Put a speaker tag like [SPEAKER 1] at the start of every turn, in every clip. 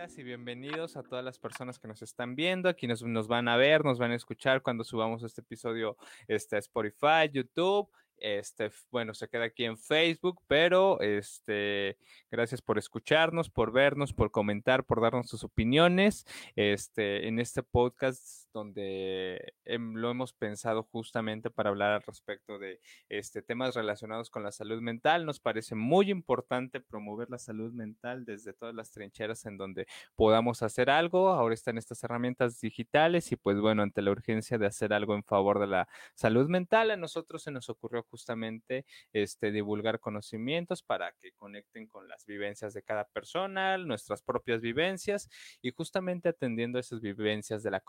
[SPEAKER 1] y bienvenidos a todas las personas que nos están viendo, aquí nos, nos van a ver, nos van a escuchar cuando subamos este episodio este, a Spotify, YouTube este, bueno, se queda aquí en Facebook, pero este, gracias por escucharnos, por vernos, por comentar, por darnos sus opiniones. Este, en este podcast donde lo hemos pensado justamente para hablar al respecto de este, temas relacionados con la salud mental, nos parece muy importante promover la salud mental desde todas las trincheras en donde podamos hacer algo. Ahora están estas herramientas digitales y pues bueno, ante la urgencia de hacer algo en favor de la salud mental, a nosotros se nos ocurrió justamente este, divulgar conocimientos para que conecten con las vivencias de cada persona, nuestras propias vivencias y justamente atendiendo esas vivencias de la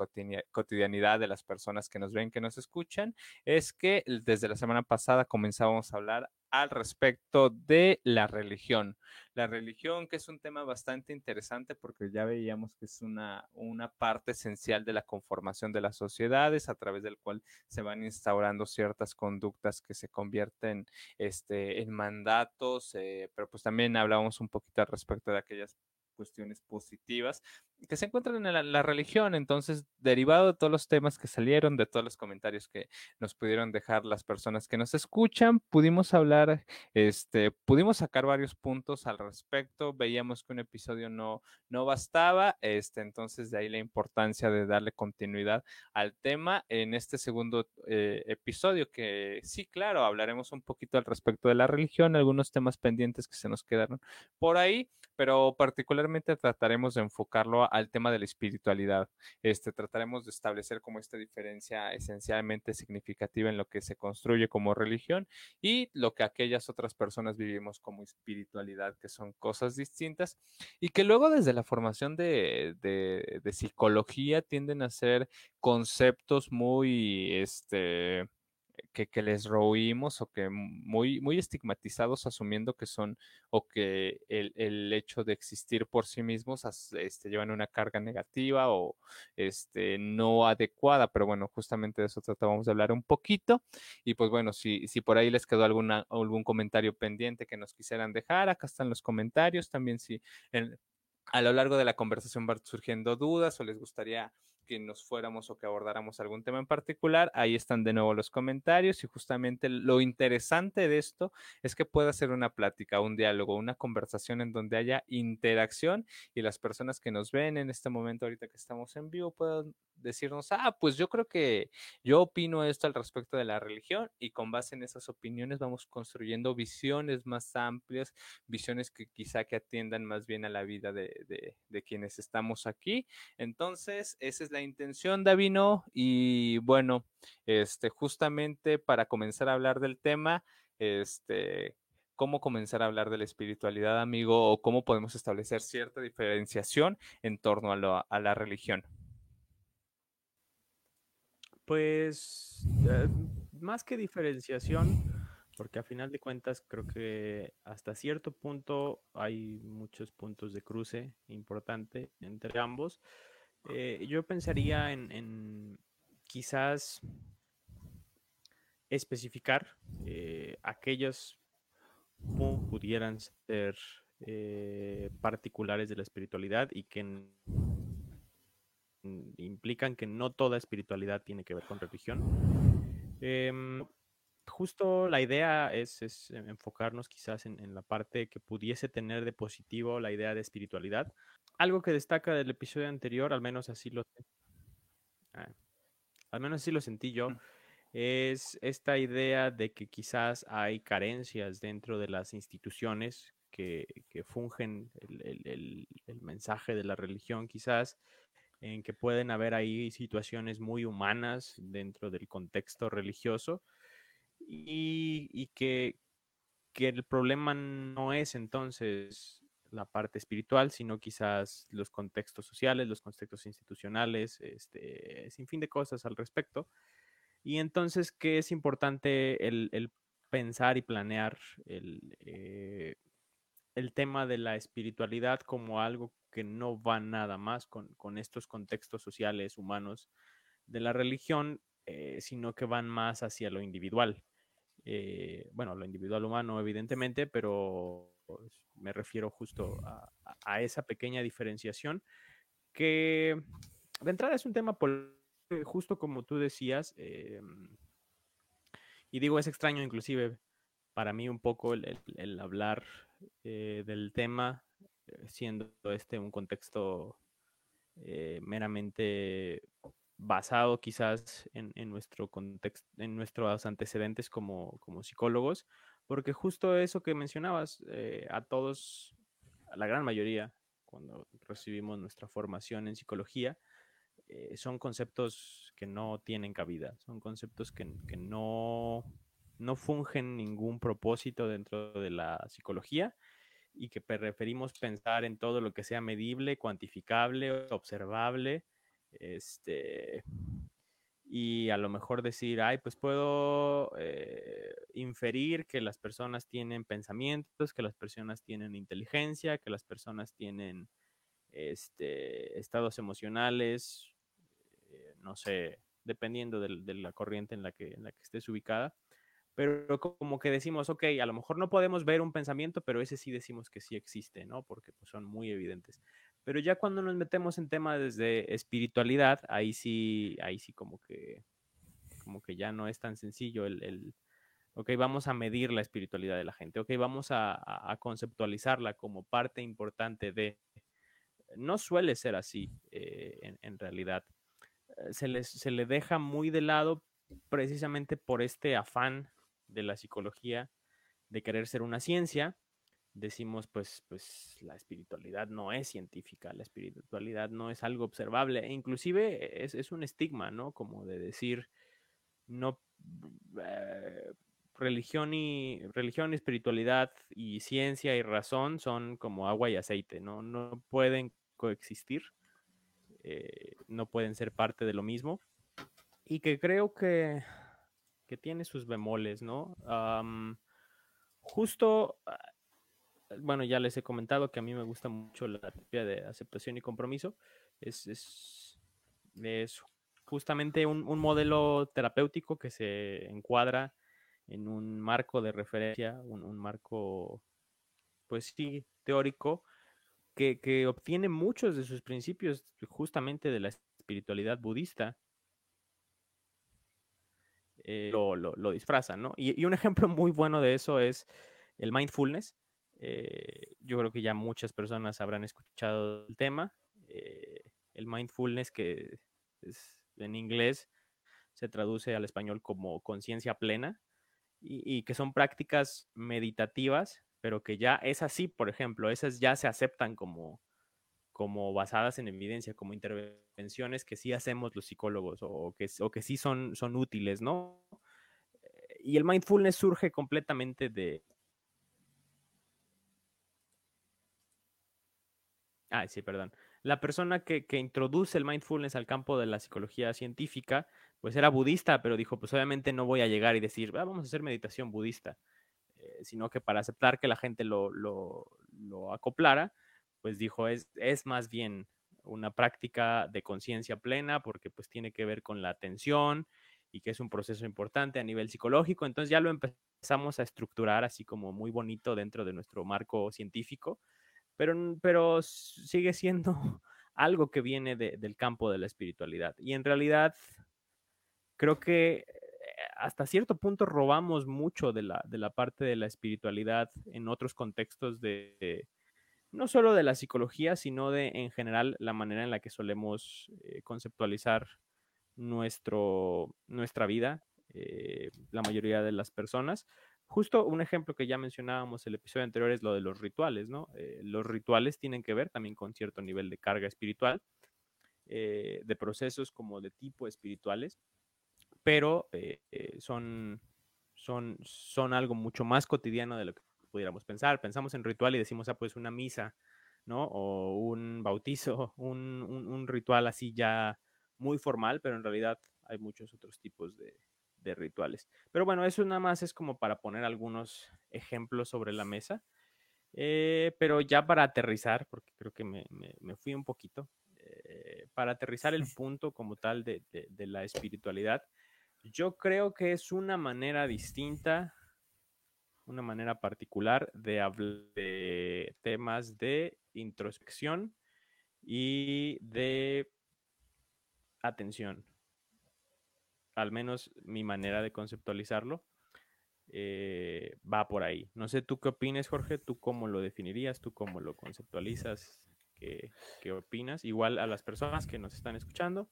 [SPEAKER 1] cotidianidad de las personas que nos ven, que nos escuchan, es que desde la semana pasada comenzamos a hablar al respecto de la religión. La religión, que es un tema bastante interesante porque ya veíamos que es una, una parte esencial de la conformación de las sociedades a través del cual se van instaurando ciertas conductas que se convierten este, en mandatos, eh, pero pues también hablábamos un poquito al respecto de aquellas cuestiones positivas que se encuentran en la, religión. Entonces, derivado de todos los temas que salieron, de todos los comentarios que nos pudieron dejar las personas que nos escuchan, pudimos hablar, este, pudimos sacar varios puntos al respecto. Veíamos que un episodio no, no bastaba, este, entonces de ahí la importancia de darle continuidad al tema en este segundo eh, episodio, que sí, claro, hablaremos un poquito al respecto de la religión, algunos temas pendientes que se nos quedaron por ahí, pero particularmente trataremos de enfocarlo al tema de la espiritualidad. Este, trataremos de establecer como esta diferencia esencialmente significativa en lo que se construye como religión y lo que aquellas otras personas vivimos como espiritualidad, que son cosas distintas y que luego desde la formación de, de psicología tienden a ser conceptos muy, este, que, les roímos o que muy, muy estigmatizados asumiendo que son o que el, hecho de existir por sí mismos este, llevan una carga negativa o este, no adecuada, pero bueno, justamente de eso tratábamos de hablar un poquito. Y pues bueno, si, si por ahí les quedó alguna, algún comentario pendiente que nos quisieran dejar, acá están los comentarios, también si a lo largo de la conversación van surgiendo dudas o les gustaría que nos fuéramos o que abordáramos algún tema en particular, ahí están de nuevo los comentarios y justamente lo interesante de esto es que pueda ser una plática, un diálogo, una conversación en donde haya interacción y las personas que nos ven en este momento ahorita que estamos en vivo puedan decirnos, ah, pues yo creo que yo opino esto al respecto de la religión y con base en esas opiniones vamos construyendo visiones más amplias, visiones que quizá que atiendan más bien a la vida de, de, quienes estamos aquí. Entonces, esa es la intención, Davino, y bueno, este, justamente para comenzar a hablar del tema, este, cómo comenzar a hablar de la espiritualidad, amigo, o cómo podemos establecer cierta diferenciación en torno a, a la religión.
[SPEAKER 2] Pues eh, más que diferenciación, porque a final de cuentas creo que hasta cierto punto hay muchos puntos de cruce importante entre ambos. Eh, yo pensaría en, quizás especificar eh, aquellos pudieran ser particulares de la espiritualidad y que implican que no toda espiritualidad tiene que ver con religión. Em, justo la idea es, enfocarnos quizás en, la parte que pudiese tener de positivo la idea de espiritualidad. Algo que destaca del episodio anterior, al menos así lo, ah, al menos así lo sentí yo, es esta idea de que quizás hay carencias dentro de las instituciones que, fungen el, mensaje de la religión quizás en que pueden haber ahí situaciones muy humanas dentro del contexto religioso y, que, el problema no es entonces la parte espiritual, sino quizás los contextos sociales, los contextos institucionales, este, sin fin de cosas al respecto. Y entonces, ¿qué es importante el, pensar y planear el, eh, el tema de la espiritualidad como algo que no va nada más con, estos contextos sociales humanos de la religión, eh, sino que van más hacia lo individual. Eh, bueno, lo individual humano, evidentemente, pero me refiero justo a, esa pequeña diferenciación que de entrada es un tema justo como tú decías, em, y digo, es extraño inclusive para mí un poco el, hablar eh, del tema, eh, siendo este un contexto eh, meramente basado quizás en, nuestro contexto, en nuestros antecedentes como, como, psicólogos, porque justo eso que mencionabas, a todos, a la gran mayoría, cuando recibimos nuestra formación en psicología, son conceptos que no tienen cabida, son conceptos que, que no no fungen ningún propósito dentro de la psicología y que preferimos pensar en todo lo que sea medible, cuantificable, observable, este, y a lo mejor decir, ay, pues puedo eh, inferir que las personas tienen pensamientos, que las personas tienen inteligencia, que las personas tienen este, estados emocionales, eh, no sé, dependiendo de, la corriente en la que, en la que estés ubicada pero como que decimos, ok, a lo mejor no podemos ver un pensamiento, pero ese sí decimos que sí existe, ¿no? Porque pues, son muy evidentes. Pero ya cuando nos metemos en temas de espiritualidad, ahí sí, ahí sí como que, como que ya no es tan sencillo el, el ok, vamos a medir la espiritualidad de la gente, ok, vamos a, conceptualizarla como parte importante de... No suele ser así eh, en, realidad. Eh, se, se le deja muy de lado precisamente por este afán de la psicología de querer ser una ciencia, decimos pues, pues la espiritualidad no es científica, la espiritualidad no es algo observable, e inclusive es, un estigma, ¿no? Como de decir, no, eh, religión, y, religión, espiritualidad y ciencia y razón son como agua y aceite, ¿no? No pueden coexistir, eh, no pueden ser parte de lo mismo, y que creo que que tiene sus bemoles, ¿no? justo, ah, bueno, ya les he comentado que a mí me gusta mucho la terapia de aceptación y compromiso. Es, es, justamente un, modelo terapéutico que se encuadra en un marco de referencia, un, marco, pues sí, teórico, que, que, obtiene muchos de sus principios justamente de la espiritualidad budista eh, lo, lo, ¿no? Y, un ejemplo muy bueno de eso es el mindfulness. Eh, yo creo que ya muchas personas habrán escuchado el tema. Eh, el mindfulness, que es, en inglés se traduce al español como conciencia plena, y, que son prácticas meditativas, pero que ya es así, por ejemplo, esas ya se aceptan como, como basadas en evidencia, como intervenciones que sí hacemos los psicólogos o que, o que sí son, son útiles, ¿no? Eh, y el mindfulness surge completamente de... Ah, sí, perdón. La persona que, introduce el mindfulness al campo de la psicología científica, pues era budista, pero dijo, pues obviamente no voy a llegar y decir, ah, vamos a hacer meditación budista, eh, sino que para aceptar que la gente lo, lo, lo acoplara, pues dijo, es, es más bien una práctica de conciencia plena porque pues tiene que ver con la atención y que es un proceso importante a nivel psicológico. Entonces ya lo empezamos a estructurar así como muy bonito dentro de nuestro marco científico, pero, pero sigue siendo algo que viene del campo de la espiritualidad. Y en realidad creo que eh, hasta cierto punto robamos mucho de la, de la parte de la espiritualidad en otros contextos de no solo de la psicología, sino de en general la manera en la que solemos eh, conceptualizar nuestro, nuestra vida, eh, la mayoría de las personas. Justo un ejemplo que ya mencionábamos el episodio anterior es lo de los rituales, ¿no? Eh, los rituales tienen que ver también con cierto nivel de carga espiritual, de procesos como de tipo espirituales, pero son, son, son algo mucho más cotidiano de lo que pudiéramos pensar. Pensamos en ritual y decimos, ah, pues una misa, ¿no? O un bautizo, un, ritual así ya muy formal, pero en realidad hay muchos otros tipos de, rituales. Pero bueno, eso nada más es como para poner algunos ejemplos sobre la mesa. Eh, pero ya para aterrizar, porque creo que me, fui un poquito, eh, para aterrizar el punto como tal de, de, la espiritualidad, yo creo que es una manera distinta una manera particular de hablar de temas de introspección y de atención. Al menos mi manera de conceptualizarlo eh, va por ahí. No sé tú qué opinas, Jorge, tú cómo lo definirías, tú cómo lo conceptualizas, qué, qué opinas. Igual a las personas que nos están escuchando,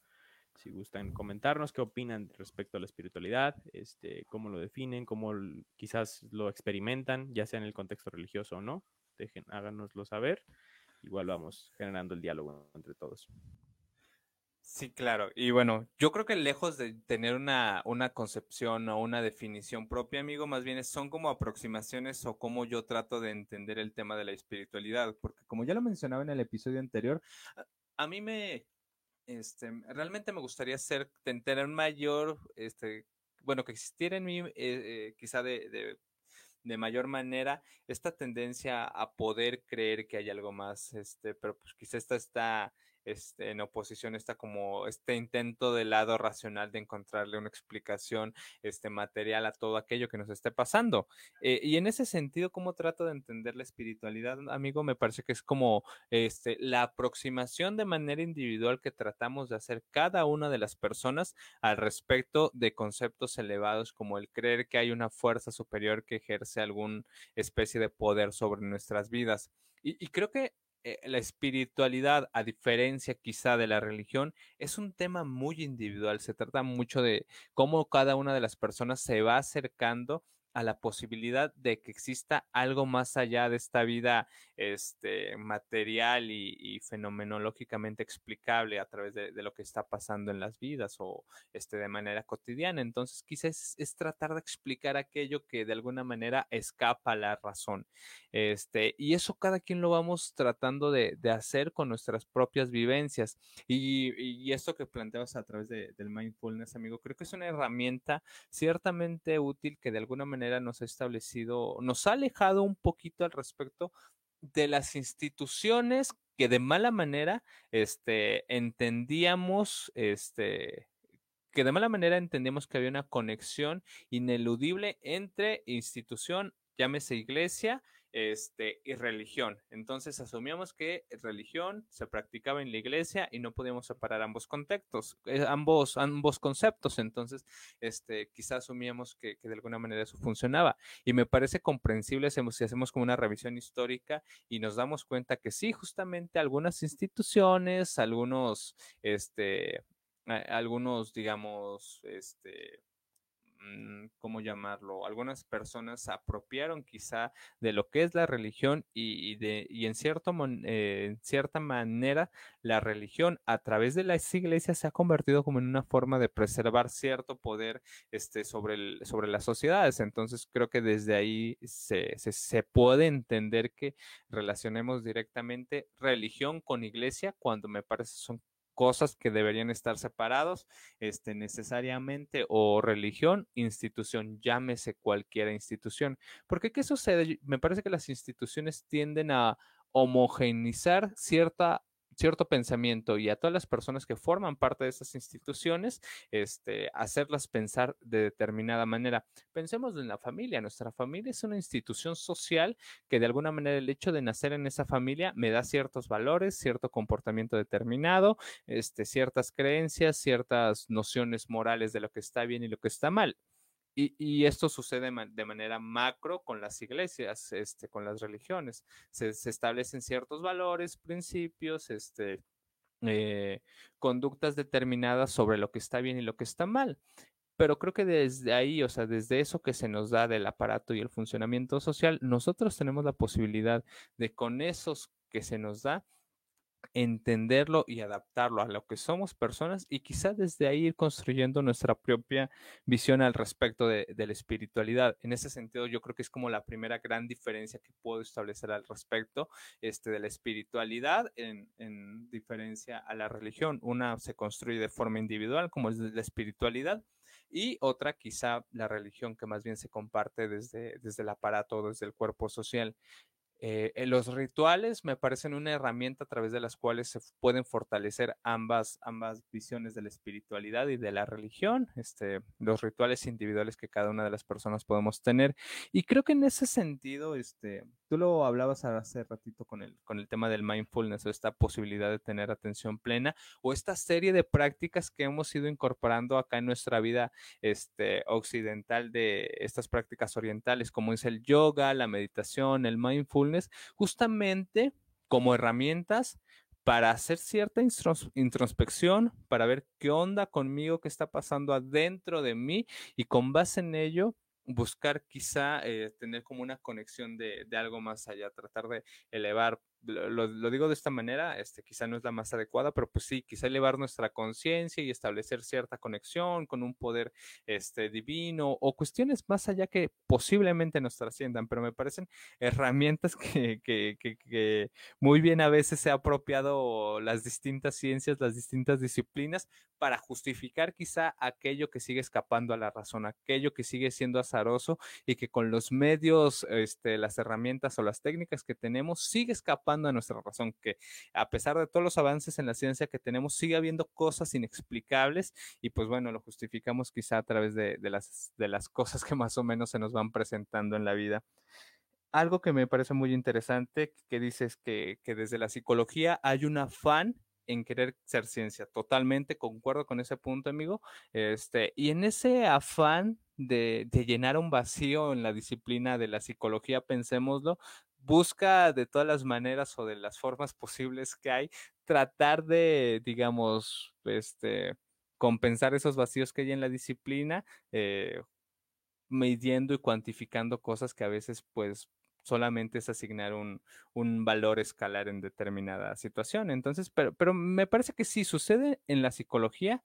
[SPEAKER 2] si gustan comentarnos qué opinan respecto a la espiritualidad, este, cómo lo definen, cómo quizás lo experimentan, ya sea en el contexto religioso o no, dejen, háganoslo saber. Igual vamos generando el diálogo entre todos.
[SPEAKER 1] Sí, claro. Y bueno, yo creo que lejos de tener una, una concepción o una definición propia, amigo, más bien son como aproximaciones o cómo yo trato de entender el tema de la espiritualidad, porque como ya lo mencionaba en el episodio anterior, a, mí me, este, realmente me gustaría ser, tener un mayor, este, bueno, que existiera en mí, eh, eh, quizá de, de, de, mayor manera, esta tendencia a poder creer que hay algo más, este, pero pues quizá esta está este, en oposición está como este intento del lado racional de encontrarle una explicación este, material a todo aquello que nos esté pasando. Eh, y en ese sentido, ¿cómo trato de entender la espiritualidad, amigo? Me parece que es como este, la aproximación de manera individual que tratamos de hacer cada una de las personas al respecto de conceptos elevados como el creer que hay una fuerza superior que ejerce alguna especie de poder sobre nuestras vidas. y creo que eh, la espiritualidad, a diferencia quizá de la religión, es un tema muy individual. Se trata mucho de cómo cada una de las personas se va acercando a la posibilidad de que exista algo más allá de esta vida este, material y, fenomenológicamente explicable a través de, lo que está pasando en las vidas o este, de manera cotidiana. Entonces, quizás es, tratar de explicar aquello que de alguna manera escapa a la razón. Este, y eso cada quien lo vamos tratando de, hacer con nuestras propias vivencias. Y, y esto que planteas a través del mindfulness, amigo, creo que es una herramienta ciertamente útil que de alguna manera nos ha establecido, nos ha alejado un poquito al respecto de las instituciones que de mala manera este, entendíamos, este, que de mala manera entendíamos que había una conexión ineludible entre institución, llámese iglesia, este, y religión. Entonces asumíamos que religión se practicaba en la iglesia y no podíamos separar ambos contextos, eh, ambos, ambos conceptos. Entonces, este, quizás asumíamos que, de alguna manera eso funcionaba. Y me parece comprensible si hacemos como una revisión histórica y nos damos cuenta que sí, justamente algunas instituciones, algunos, este, algunos, digamos, este, ¿cómo llamarlo? Algunas personas se apropiaron quizá de lo que es la religión y, de, y en, cierto, eh, cierta manera la religión a través de las iglesias se ha convertido como en una forma de preservar cierto poder este, sobre, el, sobre las sociedades. Entonces creo que desde ahí se, se, se puede entender que relacionemos directamente religión con iglesia cuando me parece son cosas que deberían estar separados este, necesariamente o religión, institución, llámese cualquier institución. Porque ¿qué sucede? Me parece que las instituciones tienden a homogeneizar cierta cierto pensamiento y a todas las personas que forman parte de esas instituciones, este, hacerlas pensar de determinada manera. Pensemos en la familia. Nuestra familia es una institución social que de alguna manera el hecho de nacer en esa familia me da ciertos valores, cierto comportamiento determinado, este, ciertas creencias, ciertas nociones morales de lo que está bien y lo que está mal. Y, esto sucede de manera macro con las iglesias, este, con las religiones. Se, establecen ciertos valores, principios, este, eh, conductas determinadas sobre lo que está bien y lo que está mal. Pero creo que desde ahí, o sea, desde eso que se nos da del aparato y el funcionamiento social, nosotros tenemos la posibilidad de con esos que se nos da, entenderlo y adaptarlo a lo que somos personas y quizá desde ahí ir construyendo nuestra propia visión al respecto de, la espiritualidad. En ese sentido, yo creo que es como la primera gran diferencia que puedo establecer al respecto este, de la espiritualidad en, en diferencia a la religión. Una se construye de forma individual, como es la espiritualidad, y otra quizá la religión que más bien se comparte desde, desde el aparato, desde el cuerpo social. Eh, los rituales me parecen una herramienta a través de las cuales se pueden fortalecer ambas, ambas visiones de la espiritualidad y de la religión, este, los rituales individuales que cada una de las personas podemos tener. Y creo que en ese sentido, este, tú lo hablabas hace ratito con el, con el tema del mindfulness, esta posibilidad de tener atención plena o esta serie de prácticas que hemos ido incorporando acá en nuestra vida este, occidental de estas prácticas orientales, como es el yoga, la meditación, el mindfulness justamente como herramientas para hacer cierta introspección, para ver qué onda conmigo, qué está pasando adentro de mí y con base en ello buscar quizá eh, tener como una conexión de, de, algo más allá, tratar de elevar lo, digo de esta manera, este, quizá no es la más adecuada, pero pues sí, quizá elevar nuestra conciencia y establecer cierta conexión con un poder este, divino o cuestiones más allá que posiblemente nos trasciendan, pero me parecen herramientas que, que, que, muy bien a veces se ha apropiado las distintas ciencias, las distintas disciplinas para justificar quizá aquello que sigue escapando a la razón, aquello que sigue siendo azaroso y que con los medios, este, las herramientas o las técnicas que tenemos sigue escapando a nuestra razón, que a pesar de todos los avances en la ciencia que tenemos, sigue habiendo cosas inexplicables y pues bueno, lo justificamos quizá a través de, las, de las cosas que más o menos se nos van presentando en la vida. Algo que me parece muy interesante, que dices que, que desde la psicología hay un afán en querer ser ciencia. Totalmente concuerdo con ese punto, amigo. Este, y en ese afán de, de, llenar un vacío en la disciplina de la psicología, pensémoslo, busca de todas las maneras o de las formas posibles que hay, tratar de, digamos, este, compensar esos vacíos que hay en la disciplina, eh, midiendo y cuantificando cosas que a veces, pues, solamente es asignar un, un, valor escalar en determinada situación. Entonces, pero, pero me parece que sí sucede en la psicología,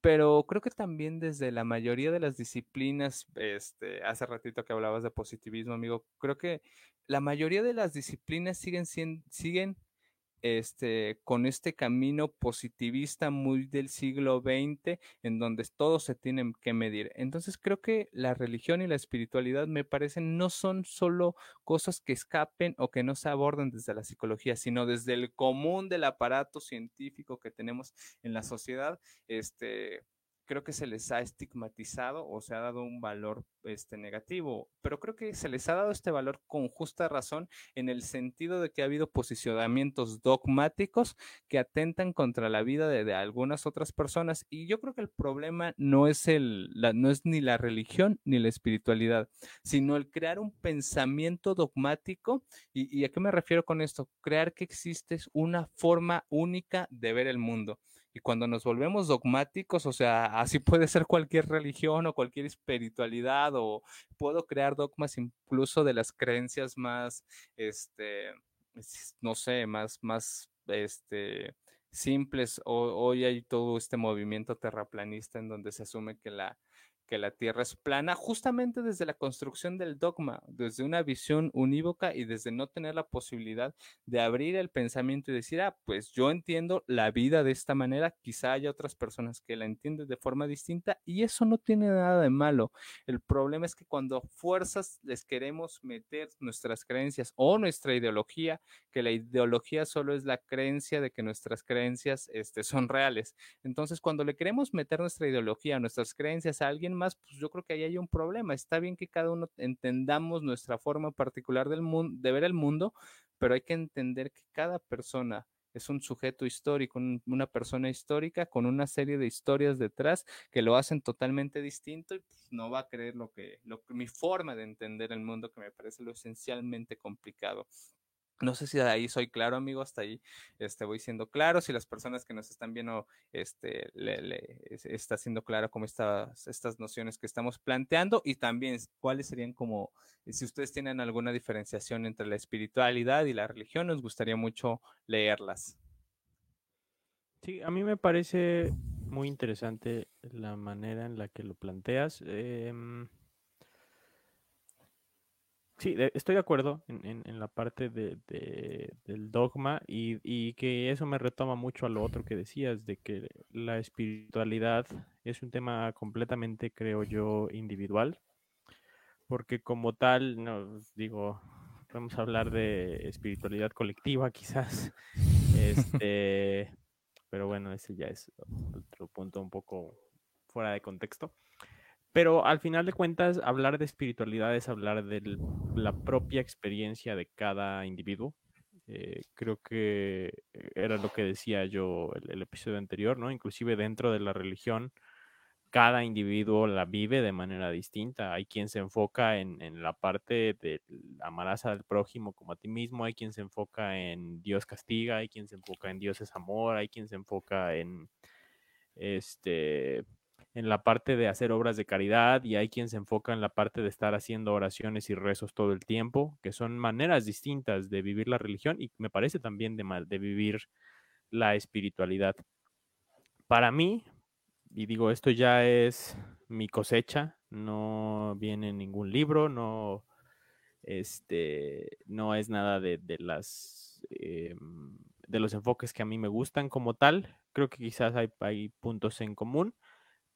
[SPEAKER 1] pero creo que también desde la mayoría de las disciplinas, este, hace ratito que hablabas de positivismo, amigo, creo que la mayoría de las disciplinas siguen, siguen este, con este camino positivista muy del siglo XX, en donde todo se tiene que medir. Entonces creo que la religión y la espiritualidad me parecen no son solo cosas que escapen o que no se aborden desde la psicología, sino desde el común del aparato científico que tenemos en la sociedad, este, creo que se les ha estigmatizado o se ha dado un valor este, negativo, pero creo que se les ha dado este valor con justa razón en el sentido de que ha habido posicionamientos dogmáticos que atentan contra la vida de, algunas otras personas y yo creo que el problema no es, el, no es ni la religión ni la espiritualidad, sino el crear un pensamiento dogmático y, y a qué me refiero con esto, crear que existe una forma única de ver el mundo. Y cuando nos volvemos dogmáticos, o sea, así puede ser cualquier religión o cualquier espiritualidad, o puedo crear dogmas incluso de las creencias más, este, no sé, más, más, este, simples. hoy hay todo este movimiento terraplanista en donde se asume que la, que la Tierra es plana, justamente desde la construcción del dogma, desde una visión unívoca y desde no tener la posibilidad de abrir el pensamiento y decir, ah, pues yo entiendo la vida de esta manera, quizá haya otras personas que la entienden de forma distinta y eso no tiene nada de malo. El problema es que cuando fuerzas les queremos meter nuestras creencias o nuestra ideología, que la ideología solo es la creencia de que nuestras creencias este, son reales. Entonces, cuando le queremos meter nuestra ideología, nuestras creencias a alguien pues yo creo que ahí hay un problema. Está bien que cada uno entendamos nuestra forma particular del mundo, de ver el mundo, pero hay que entender que cada persona es un sujeto histórico, una persona histórica con una serie de historias detrás que lo hacen totalmente distinto y pues, no va a creer lo que mi forma de entender el mundo que me parece lo esencialmente complicado. No sé si de ahí soy claro, amigo, hasta ahí este, voy siendo claro. Si las personas que nos están viendo este, le, está siendo claro como estas, estas nociones que estamos planteando y también cuáles serían como, si ustedes tienen alguna diferenciación entre la espiritualidad y la religión, nos gustaría mucho leerlas.
[SPEAKER 2] Sí, a mí me parece muy interesante la manera en la que lo planteas. Eh, Sí, estoy de acuerdo en, la parte de, del dogma y, que eso me retoma mucho a lo otro que decías, de que la espiritualidad es un tema completamente, creo yo, individual, porque como tal, no digo, podemos hablar de espiritualidad colectiva quizás. Este, pero bueno, ese ya es otro punto un poco fuera de contexto. Pero al final de cuentas, hablar de espiritualidad es hablar de la propia experiencia de cada individuo. Eh, creo que era lo que decía yo el, episodio anterior, ¿no? Inclusive dentro de la religión, cada individuo la vive de manera distinta. Hay quien se enfoca en, en, la parte de amarás al prójimo como a ti mismo, hay quien se enfoca en Dios castiga, hay quien se enfoca en Dios es amor, hay quien se enfoca en este en la parte de hacer obras de caridad y hay quien se enfoca en la parte de estar haciendo oraciones y rezos todo el tiempo, que son maneras distintas de vivir la religión y me parece también de, de vivir la espiritualidad. Para mí, y digo, esto ya es mi cosecha, no viene en ningún libro, no, este, no es nada de, de las eh, de los enfoques que a mí me gustan como tal. Creo que quizás hay, hay puntos en común,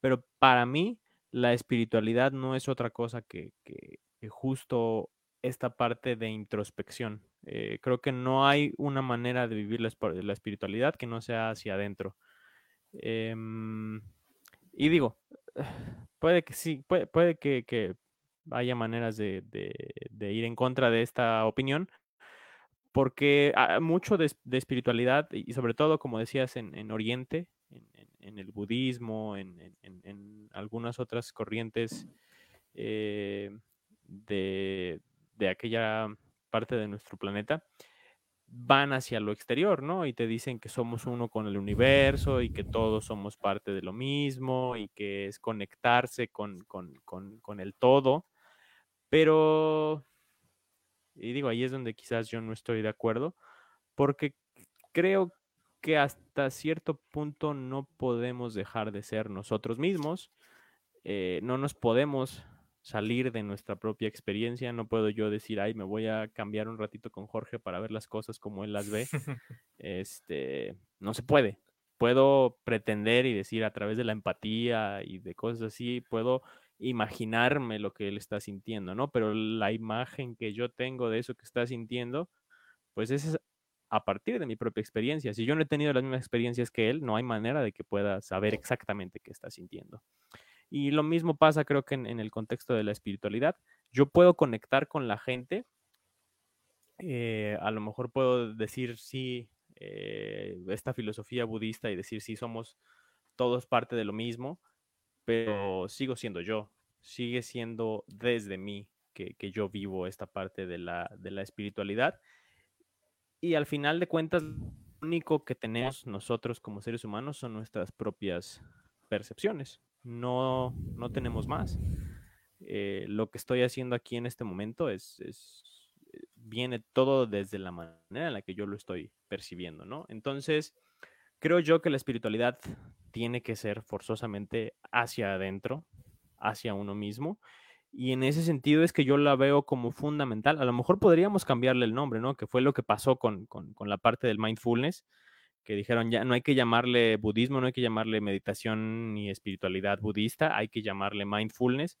[SPEAKER 2] pero para mí la espiritualidad no es otra cosa que, que, que justo esta parte de introspección. Eh, creo que no hay una manera de vivir la, la espiritualidad que no sea hacia adentro. Eh, y digo, puede que sí, puede, puede que, que, haya maneras de, de, de, ir en contra de esta opinión, porque mucho de, de espiritualidad, y sobre todo, como decías, en, en Oriente, en, en, el budismo, en, algunas otras corrientes eh, de, de aquella parte de nuestro planeta, van hacia lo exterior, ¿no? Y te dicen que somos uno con el universo y que todos somos parte de lo mismo y que es conectarse con, con, con, con el todo. Pero, y digo, ahí es donde quizás yo no estoy de acuerdo, porque creo que hasta cierto punto no podemos dejar de ser nosotros mismos, eh, no nos podemos salir de nuestra propia experiencia. No puedo yo decir, ay, me voy a cambiar un ratito con Jorge para ver las cosas como él las ve. este, no se puede. Puedo pretender y decir a través de la empatía y de cosas así, puedo imaginarme lo que él está sintiendo, ¿no? Pero la imagen que yo tengo de eso que está sintiendo, pues es a partir de mi propia experiencia. Si yo no he tenido las mismas experiencias que él, no hay manera de que pueda saber exactamente qué está sintiendo. Y lo mismo pasa creo que en, en el contexto de la espiritualidad. Yo puedo conectar con la gente, eh, a lo mejor puedo decir sí, eh, esta filosofía budista y decir sí, somos todos parte de lo mismo, pero sigo siendo yo, sigue siendo desde mí que, que yo vivo esta parte de la, de la espiritualidad. Y al final de cuentas, lo único que tenemos nosotros como seres humanos son nuestras propias percepciones no, no tenemos más. Eh, lo que estoy haciendo aquí en este momento es, eh, viene todo desde la manera en la que yo lo estoy percibiendo, ¿no? Entonces, creo yo que la espiritualidad tiene que ser forzosamente hacia adentro, hacia uno mismo. Y en ese sentido es que yo la veo como fundamental. A lo mejor podríamos cambiarle el nombre, ¿no? Que fue lo que pasó con, con, la parte del mindfulness que dijeron ya no hay que llamarle budismo, no hay que llamarle meditación ni espiritualidad budista, hay que llamarle mindfulness.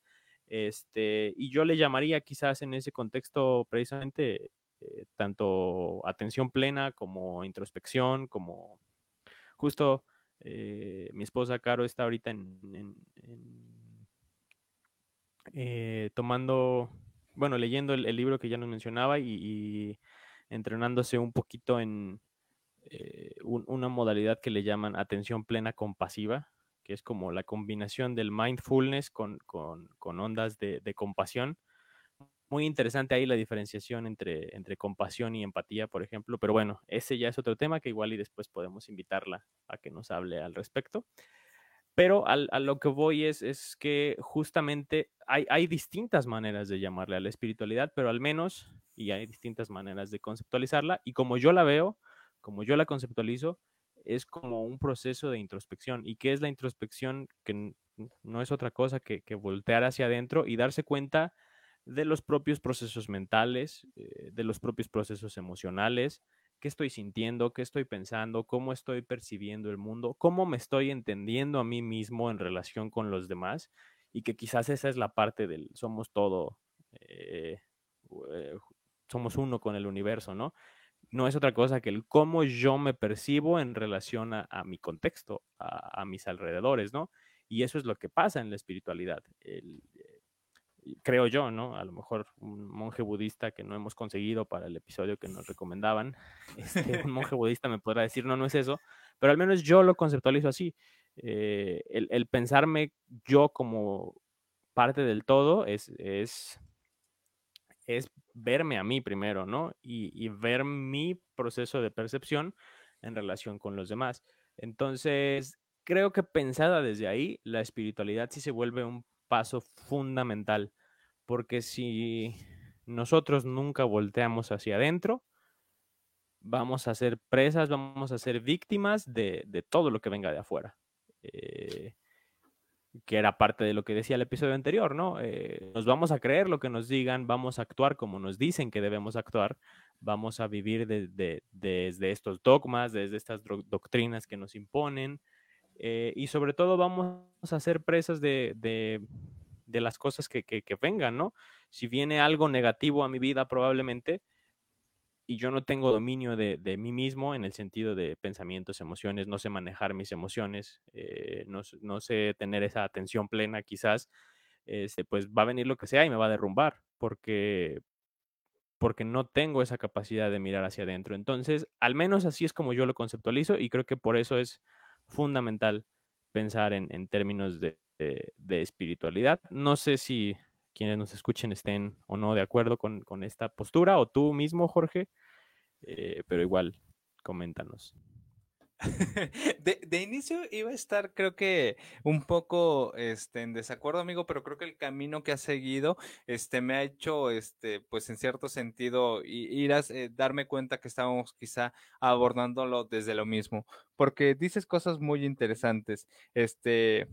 [SPEAKER 2] Este, y yo le llamaría quizás en ese contexto precisamente eh, tanto atención plena como introspección, como justo eh, mi esposa Caro está ahorita en eh, tomando, bueno, leyendo el, el, libro que ya nos mencionaba y, y entrenándose un poquito en, eh, un, una modalidad que le llaman atención plena compasiva, que es como la combinación del mindfulness con, con, con ondas de, de, compasión. Muy interesante ahí la diferenciación entre, entre compasión y empatía, por ejemplo, pero bueno, ese ya es otro tema que igual y después podemos invitarla a que nos hable al respecto. Pero al, a lo que voy es, es que justamente hay, hay, distintas maneras de llamarle a la espiritualidad, pero al menos, y hay distintas maneras de conceptualizarla, y como yo la veo, como yo la conceptualizo, es como un proceso de introspección. ¿Y qué es la introspección? Que no es otra cosa que, que voltear hacia adentro y darse cuenta de los propios procesos mentales, eh, de los propios procesos emocionales, qué estoy sintiendo, qué estoy pensando, cómo estoy percibiendo el mundo, cómo me estoy entendiendo a mí mismo en relación con los demás y que quizás esa es la parte del somos todo, eh, eh, somos uno con el universo, ¿no? No es otra cosa que el cómo yo me percibo en relación a, mi contexto, a, mis alrededores, ¿no? Y eso es lo que pasa en la espiritualidad. El, creo yo, ¿no? A lo mejor un monje budista que no hemos conseguido para el episodio que nos recomendaban, este, un monje budista me podrá decir, no, no es eso, pero al menos yo lo conceptualizo así. Eh, el, pensarme yo como parte del todo es, es, es verme a mí primero, ¿no? Y, y ver mi proceso de percepción en relación con los demás. Entonces, creo que pensada desde ahí, la espiritualidad sí se vuelve un paso fundamental, porque si nosotros nunca volteamos hacia adentro, vamos a ser presas, vamos a ser víctimas de, todo lo que venga de afuera. Eh, que era parte de lo que decía el episodio anterior, ¿no? Eh, nos vamos a creer lo que nos digan, vamos a actuar como nos dicen que debemos actuar, vamos a vivir desde estos dogmas, desde estas doctrinas que nos imponen, eh, y sobre todo vamos a ser presas de, de, las cosas que, que, vengan, ¿no? Si viene algo negativo a mi vida probablemente y yo no tengo dominio de, de mí mismo en el sentido de pensamientos, emociones, no sé manejar mis emociones, eh, no, no, sé tener esa atención plena quizás, este, pues va a venir lo que sea y me va a derrumbar porque, porque no tengo esa capacidad de mirar hacia adentro. Entonces, al menos así es como yo lo conceptualizo y creo que por eso es fundamental pensar en, términos de, espiritualidad. No sé si quienes nos escuchen estén o no de acuerdo con, esta postura, o tú mismo, Jorge, eh, pero igual, coméntanos.
[SPEAKER 1] De, inicio iba a estar, creo que un poco este, en desacuerdo, amigo, pero creo que el camino que ha seguido este, me ha hecho, este, pues en cierto sentido, ir a eh, darme cuenta que estábamos quizá abordándolo desde lo mismo, porque dices cosas muy interesantes. Este,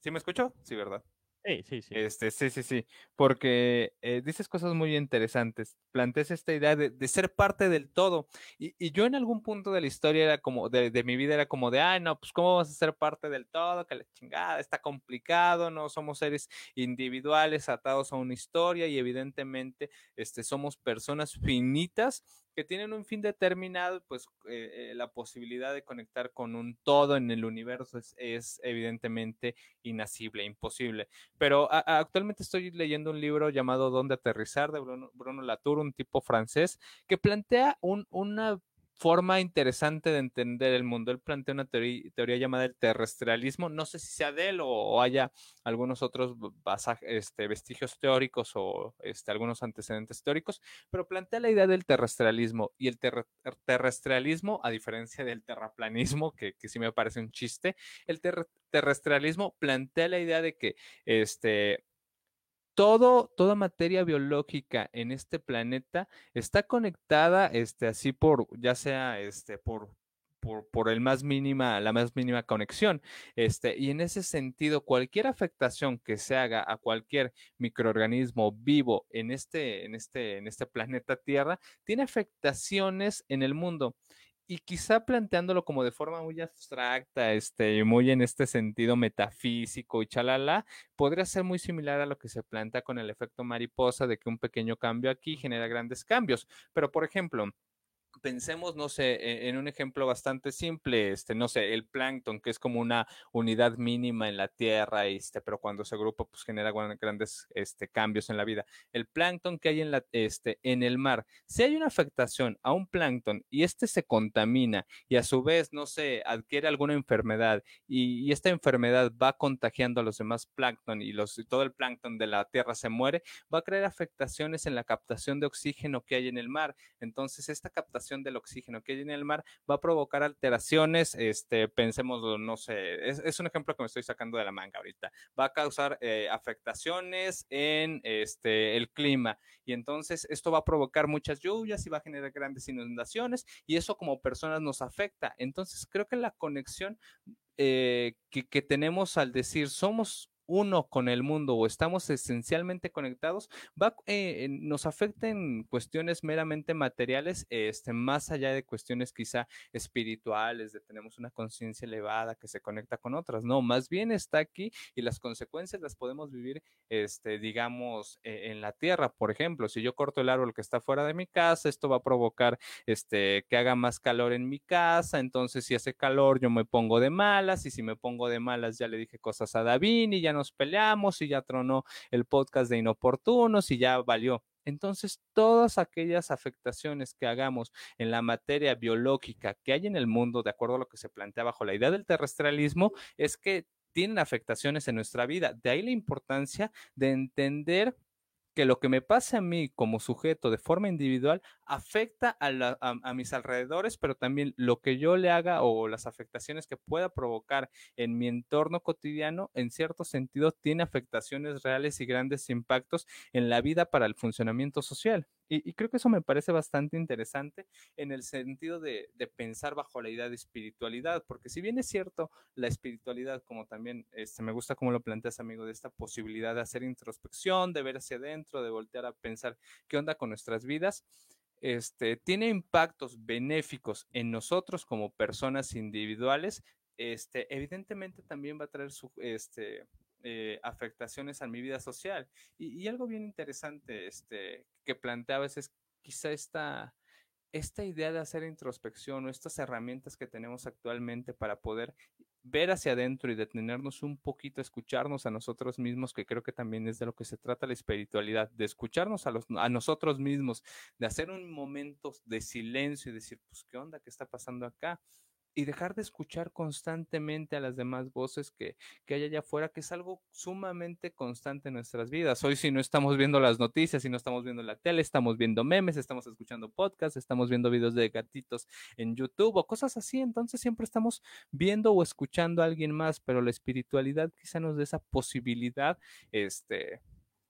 [SPEAKER 1] ¿Sí me escucho? Sí, ¿verdad?
[SPEAKER 2] Sí, sí, sí.
[SPEAKER 1] Este, sí, sí, sí. Porque eh, dices cosas muy interesantes. Planteas esta idea de, ser parte del todo. Y, yo en algún punto de la historia era como, de, mi vida era como de, ay, no, pues cómo vas a ser parte del todo, que la chingada, está complicado, no somos seres individuales atados a una historia y evidentemente este, somos personas finitas que tienen un fin determinado, pues eh, eh, la posibilidad de conectar con un todo en el universo es, evidentemente inasible, imposible. Pero actualmente estoy leyendo un libro llamado Dónde aterrizar de Bruno, Latour, un tipo francés, que plantea un, una forma interesante de entender el mundo. Él plantea una teoría, llamada el terrestrialismo. No sé si sea de él o, haya algunos otros este, vestigios teóricos o este, algunos antecedentes teóricos, pero plantea la idea del terrestrialismo. Y el terrestrialismo, a diferencia del terraplanismo, que, sí me parece un chiste, el terrestrialismo plantea la idea de que este, todo, toda materia biológica en este planeta está conectada, este, así por, ya sea, este, por, por, el más mínima, la más mínima conexión. Este, y en ese sentido, cualquier afectación que se haga a cualquier microorganismo vivo en este, en este, en este planeta Tierra, tiene afectaciones en el mundo y quizá planteándolo como de forma muy abstracta, este, muy en este sentido metafísico y chalala, podría ser muy similar a lo que se plantea con el efecto mariposa de que un pequeño cambio aquí genera grandes cambios. Pero, por ejemplo, pensemos, no sé, e, en un ejemplo bastante simple, este, no sé, el plancton, que es como una unidad mínima en la Tierra, este, pero cuando se agrupa, pues genera grandes este, cambios en la vida. El plancton que hay en, la, este, en el mar, si hay una afectación a un plancton y este se contamina y a su vez, no sé, adquiere alguna enfermedad y, esta enfermedad va contagiando a los demás plancton y, los, y todo el plancton de la Tierra se muere, va a crear afectaciones en la captación de oxígeno que hay en el mar. Entonces, esta captación del oxígeno que hay en el mar va a provocar alteraciones, este, pensemos, no sé, es, un ejemplo que me estoy sacando de la manga ahorita, va a causar eh, afectaciones en este, el clima y entonces esto va a provocar muchas lluvias y va a generar grandes inundaciones y eso como personas nos afecta. Entonces creo que la conexión eh, que, que tenemos al decir somos uno con el mundo o estamos esencialmente conectados, va, eh, nos afecten cuestiones meramente materiales, este, más allá de cuestiones quizá espirituales, de tenemos una conciencia elevada que se conecta con otras. No, más bien está aquí y las consecuencias las podemos vivir, este, digamos, e, en la tierra. Por ejemplo, si yo corto el árbol que está fuera de mi casa, esto va a provocar este, que haga más calor en mi casa. Entonces, si hace calor, yo me pongo de malas y si me pongo de malas, ya le dije cosas a David y ya nos peleamos y ya tronó el podcast de inoportunos y ya valió. Entonces, todas aquellas afectaciones que hagamos en la materia biológica que hay en el mundo, de acuerdo a lo que se plantea bajo la idea del terrestrialismo, es que tienen afectaciones en nuestra vida. De ahí la importancia de entender que lo que me pase a mí como sujeto de forma individual afecta a, mis alrededores, pero también lo que yo le haga o las afectaciones que pueda provocar en mi entorno cotidiano, en cierto sentido, tiene afectaciones reales y grandes impactos en la vida para el funcionamiento social. Y, creo que eso me parece bastante interesante en el sentido de, pensar bajo la idea de espiritualidad, porque si bien es cierto, la espiritualidad, como también este, me gusta como lo planteas, amigo, de esta posibilidad de hacer introspección, de ver hacia adentro, de voltear a pensar qué onda con nuestras vidas, este, tiene impactos benéficos en nosotros como personas individuales, este, evidentemente también va a traer su, este, eh, afectaciones a mi vida social. Y, algo bien interesante este, que plantea a veces quizá esta, esta idea de hacer introspección o estas herramientas que tenemos actualmente para poder ver hacia adentro y detenernos un poquito, escucharnos a nosotros mismos, que creo que también es de lo que se trata la espiritualidad, de escucharnos a, los, a nosotros mismos, de hacer un momento de silencio y decir, pues, ¿qué onda? ¿Qué está pasando acá? Y dejar de escuchar constantemente a las demás voces que, que hay allá afuera, que es algo sumamente constante en nuestras vidas. Hoy si no estamos viendo las noticias, si no estamos viendo la tele, estamos viendo memes, estamos escuchando podcasts, estamos viendo videos de gatitos en YouTube o cosas así, entonces siempre estamos viendo o escuchando a alguien más, pero la espiritualidad quizá nos dé esa posibilidad, este,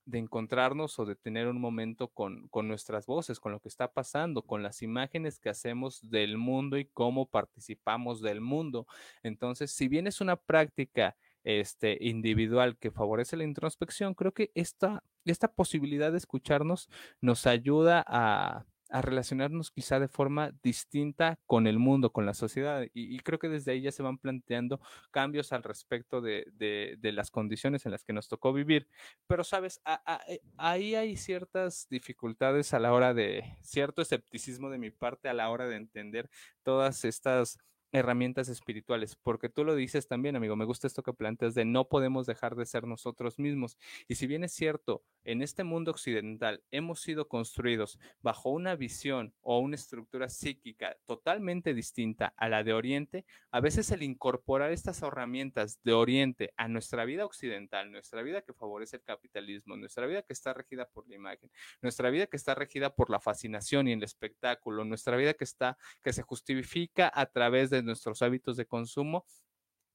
[SPEAKER 1] de encontrarnos o de tener un momento con, nuestras voces, con lo que está pasando, con las imágenes que hacemos del mundo y cómo participamos del mundo. Entonces, si bien es una práctica este, individual que favorece la introspección, creo que esta, esta posibilidad de escucharnos nos ayuda a, a relacionarnos quizá de forma distinta con el mundo, con la sociedad. Y, creo que desde ahí ya se van planteando cambios al respecto de, de, las condiciones en las que nos tocó vivir. Pero, sabes, eh, ahí hay ciertas dificultades a la hora de, cierto escepticismo de mi parte a la hora de entender todas estas herramientas espirituales, porque tú lo dices también, amigo, me gusta esto que planteas de no podemos dejar de ser nosotros mismos. Y si bien es cierto, en este mundo occidental hemos sido construidos bajo una visión o una estructura psíquica totalmente distinta a la de Oriente, a veces el incorporar estas herramientas de Oriente a nuestra vida occidental, nuestra vida que favorece el capitalismo, nuestra vida que está regida por la imagen, nuestra vida que está regida por la fascinación y el espectáculo, nuestra vida que está que se justifica a través de nuestros hábitos de consumo,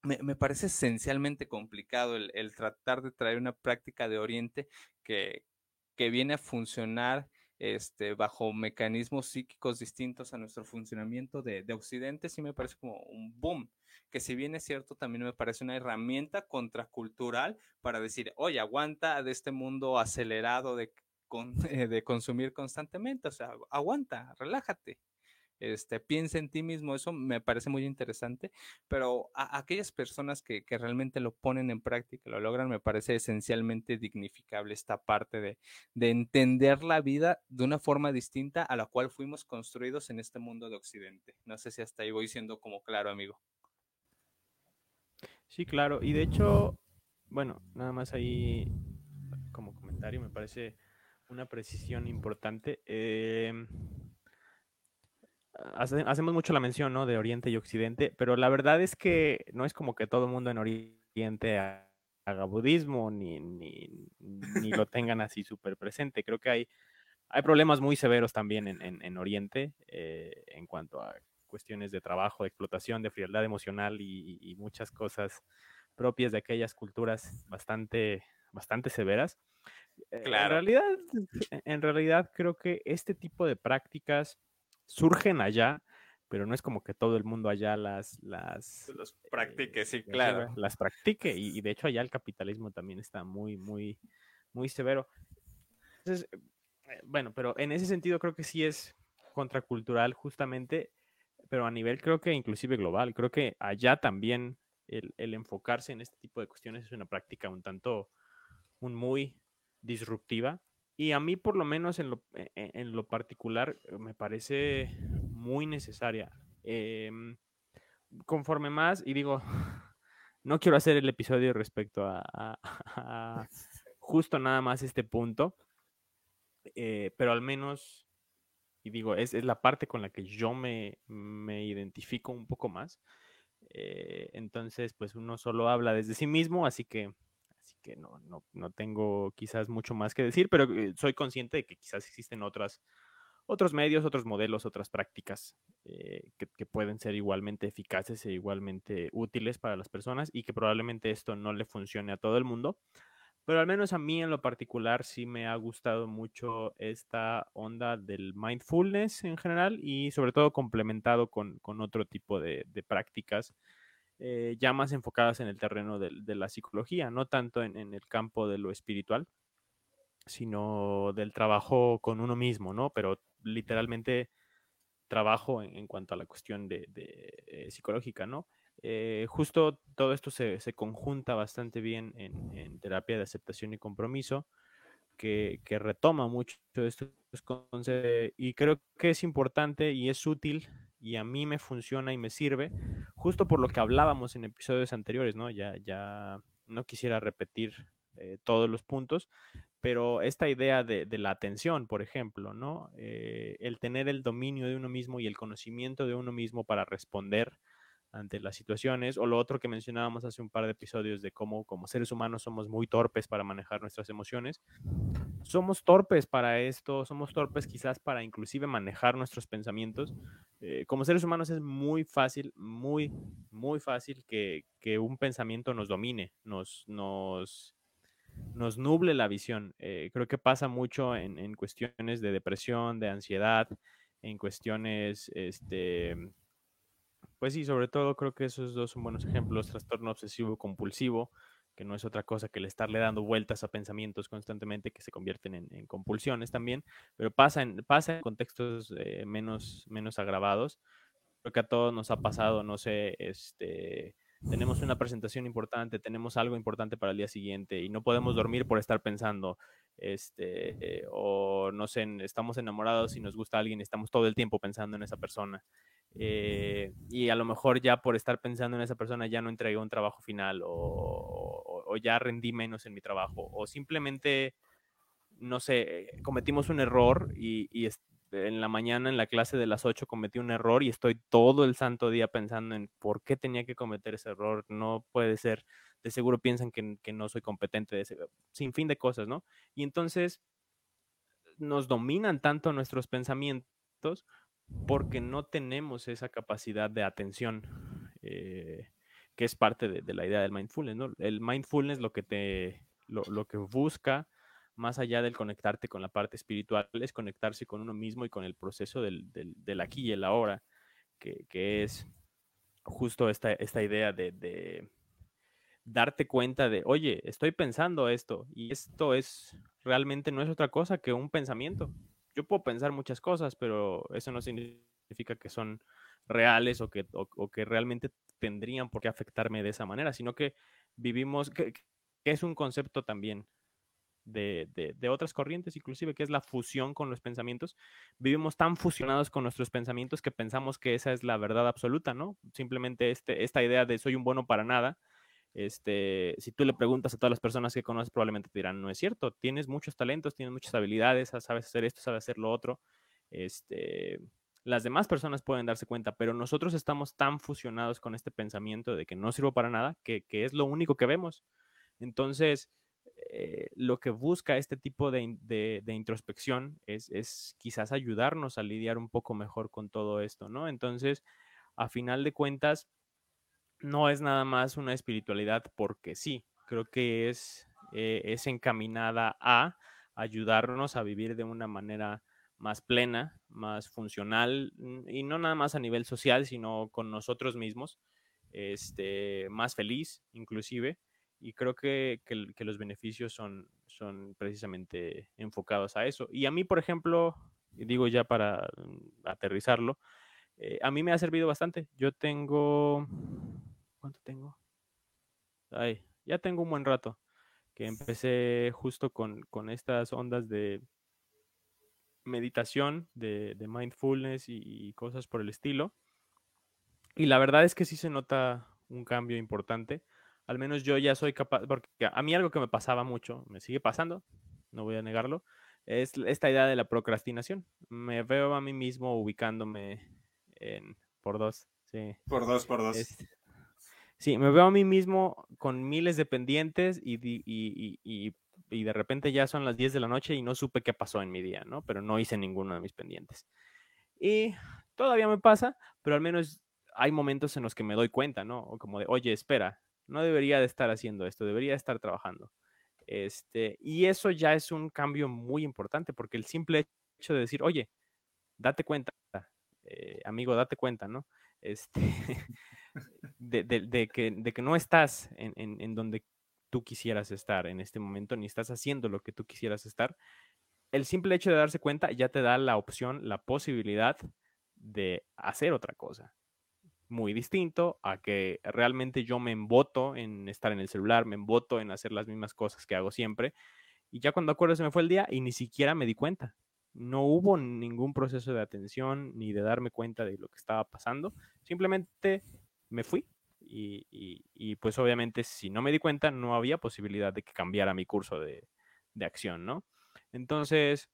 [SPEAKER 1] me, parece esencialmente complicado el, tratar de traer una práctica de Oriente que, que viene a funcionar este, bajo mecanismos psíquicos distintos a nuestro funcionamiento de, de, Occidente, sí me parece como un boom, que si bien es cierto, también me parece una herramienta contracultural para decir, oye, aguanta de este mundo acelerado de, de consumir constantemente, o sea, aguanta, relájate, este, piensa en ti mismo, eso me parece muy interesante, pero a, aquellas personas que, realmente lo ponen en práctica, lo logran, me parece esencialmente dignificable esta parte de, de entender la vida de una forma distinta a la cual fuimos construidos en este mundo de Occidente. No sé si hasta ahí voy siendo como claro, amigo.
[SPEAKER 2] Sí, claro, y de hecho, bueno, nada más ahí como comentario, me parece una precisión importante. Eh, hacemos mucho la mención, ¿no? De Oriente y Occidente, pero la verdad es que no es como que todo el mundo en Oriente haga budismo ni, ni, ni lo tengan así súper presente. Creo que hay, hay problemas muy severos también en, en, Oriente eh, en cuanto a cuestiones de trabajo, de explotación, de frialdad emocional y, y, muchas cosas propias de aquellas culturas bastante, bastante severas. Eh, en realidad, en realidad creo que este tipo de prácticas surgen allá pero no es como que todo el mundo allá las... las
[SPEAKER 1] los practique, sí,
[SPEAKER 2] eh,
[SPEAKER 1] claro.
[SPEAKER 2] Las practique y, y, de hecho allá el capitalismo también está muy, muy, muy severo. Entonces, eh, bueno, pero en ese sentido creo que sí es contracultural justamente, pero a nivel creo que inclusive global, creo que allá también el, el enfocarse en este tipo de cuestiones es una práctica un tanto, un muy disruptiva y a mí, por lo menos en lo, e, e, en lo particular, eh, me parece muy necesaria. Em, conforme más, y digo, no quiero hacer el episodio respecto a, justo nada más este punto, eh, pero al menos, y digo, es, es, la parte con la que yo me, me identifico un poco más. Eh, entonces, pues uno solo habla desde sí mismo, así que que no, no, no tengo quizás mucho más que decir, pero eh, soy consciente de que quizás existen otras, otros medios, otros modelos, otras prácticas eh, que, que, pueden ser igualmente eficaces e igualmente útiles para las personas y que probablemente esto no le funcione a todo el mundo. Pero al menos a mí en lo particular sí me ha gustado mucho esta onda del mindfulness en general y sobre todo complementado con, con otro tipo de, de prácticas eh, ya más enfocadas en el terreno de, de la psicología, no tanto en, en, el campo de lo espiritual, sino del trabajo con uno mismo, ¿no? Pero literalmente trabajo en, en cuanto a la cuestión de, de eh, psicológica, ¿no? Eh, justo todo esto se, se, conjunta bastante bien en, en, terapia de aceptación y compromiso, que, que retoma mucho estos conceptos y creo que es importante y es útil y a mí me funciona y me sirve, justo por lo que hablábamos en episodios anteriores, ¿no? Ya, ya no quisiera repetir eh, todos los puntos, pero esta idea de, de la atención, por ejemplo, ¿no? Eh, el tener el dominio de uno mismo y el conocimiento de uno mismo para responder ante las situaciones, o lo otro que mencionábamos hace un par de episodios de cómo como seres humanos somos muy torpes para manejar nuestras emociones. Somos torpes para esto, somos torpes quizás para inclusive manejar nuestros pensamientos. Eh, como seres humanos es muy fácil, muy, muy fácil que, un pensamiento nos domine, nos, nos, nos nuble la visión. Eh, creo que pasa mucho en, en cuestiones de depresión, de ansiedad, en cuestiones, este, pues sí, sobre todo creo que esos dos son buenos ejemplos. Trastorno obsesivo compulsivo, que no es otra cosa que el estarle dando vueltas a pensamientos constantemente que se convierten en, compulsiones también, pero pasa en, pasa en contextos eh, menos, menos agravados. Creo que a todos nos ha pasado, no sé, este, tenemos una presentación importante, tenemos algo importante para el día siguiente y no podemos dormir por estar pensando, este, eh, o no sé, estamos enamorados y nos gusta alguien estamos todo el tiempo pensando en esa persona. Eh, y a lo mejor ya por estar pensando en esa persona ya no entregué un trabajo final o, o, o, ya rendí menos en mi trabajo o simplemente, no sé, cometimos un error y, y en la mañana en la clase de las 8 cometí un error y estoy todo el santo día pensando en por qué tenía que cometer ese error, no puede ser, de seguro piensan que, no soy competente, de ese, sin fin de cosas, ¿no? Y entonces nos dominan tanto nuestros pensamientos porque no tenemos esa capacidad de atención eh, que es parte de, la idea del mindfulness, ¿no? El mindfulness lo que te, lo, que busca, más allá del conectarte con la parte espiritual, es conectarse con uno mismo y con el proceso del, del, del aquí y el ahora, que, que es justo esta, esta idea de, de, darte cuenta de, oye, estoy pensando esto y esto es realmente no es otra cosa que un pensamiento yo puedo pensar muchas cosas, pero eso no significa que son reales o que, o, que realmente tendrían por qué afectarme de esa manera, sino que vivimos, que es un concepto también de, de, otras corrientes, inclusive, que es la fusión con los pensamientos. Vivimos tan fusionados con nuestros pensamientos que pensamos que esa es la verdad absoluta, ¿no? Simplemente este, esta idea de soy un bueno para nada, este, si tú le preguntas a todas las personas que conoces, probablemente te dirán, no es cierto, tienes muchos talentos, tienes muchas habilidades, sabes hacer esto, sabes hacer lo otro. Este, las demás personas pueden darse cuenta, pero nosotros estamos tan fusionados con este pensamiento de que no sirvo para nada, que, que es lo único que vemos. Entonces, eh, lo que busca este tipo de, introspección es, quizás ayudarnos a lidiar un poco mejor con todo esto, ¿no? Entonces, a final de cuentas, no es nada más una espiritualidad porque sí, creo que es, eh, encaminada a ayudarnos a vivir de una manera más plena, más funcional, mm, y no nada más a nivel social, sino con nosotros mismos, este, más feliz inclusive, y creo que, que, los beneficios son, son precisamente enfocados a eso. Y a mí, por ejemplo, digo ya para mm, aterrizarlo, eh, a mí me ha servido bastante. Yo tengo, ¿cuánto tengo? Ay, ya tengo un buen rato que empecé justo con, con estas ondas de meditación, de, de mindfulness y, cosas por el estilo. Y la verdad es que sí se nota un cambio importante. Al menos yo ya soy capaz, porque a mí algo que me pasaba mucho, me sigue pasando, no voy a negarlo, es esta idea de la procrastinación. Me veo a mí mismo ubicándome en por dos. Sí.
[SPEAKER 1] Por dos, por dos.
[SPEAKER 2] sí, me veo a mí mismo con miles de pendientes y, y, y, y, de repente ya son las 10 de la noche y no supe qué pasó en mi día, ¿no? Pero no hice ninguno de mis pendientes. Y todavía me pasa, pero al menos hay momentos en los que me doy cuenta, ¿no? O como de, oye, espera, no debería de estar haciendo esto, debería estar trabajando. Este, y eso ya es un cambio muy importante porque el simple hecho de decir, oye, date cuenta, eh, amigo, date cuenta, ¿no? Este, de, que, de que no estás en, en, donde tú quisieras estar en este momento, ni estás haciendo lo que tú quisieras estar. El simple hecho de darse cuenta ya te da la opción, la posibilidad de hacer otra cosa. Muy distinto a que realmente yo me emboto en estar en el celular, me emboto en hacer las mismas cosas que hago siempre. Y ya cuando acuerdo se me fue el día y ni siquiera me di cuenta no hubo ningún proceso de atención ni de darme cuenta de lo que estaba pasando. Simplemente me fui y, pues obviamente si no me di cuenta no había posibilidad de que cambiara mi curso de, acción, ¿no? Entonces,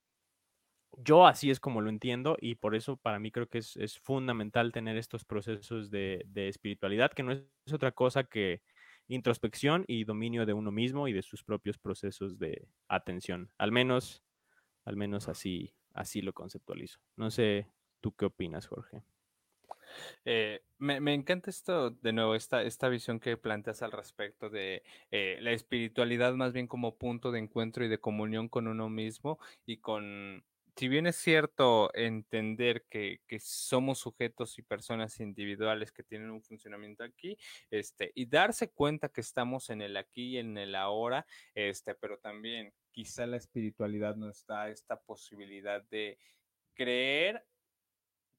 [SPEAKER 2] yo así es como lo entiendo y por eso para mí creo que es, fundamental tener estos procesos de, de, espiritualidad, que no es otra cosa que introspección y dominio de uno mismo y de sus propios procesos de atención. Al menos al menos así, así lo conceptualizo. No sé, ¿tú qué opinas, Jorge?
[SPEAKER 1] Eh, me, encanta esto, de nuevo, esta, esta visión que planteas al respecto de eh, la espiritualidad más bien como punto de encuentro y de comunión con uno mismo y con, si bien es cierto entender que, somos sujetos y personas individuales que tienen un funcionamiento aquí, este, y darse cuenta que estamos en el aquí y en el ahora, este, pero también quizá la espiritualidad nos da esta posibilidad de creer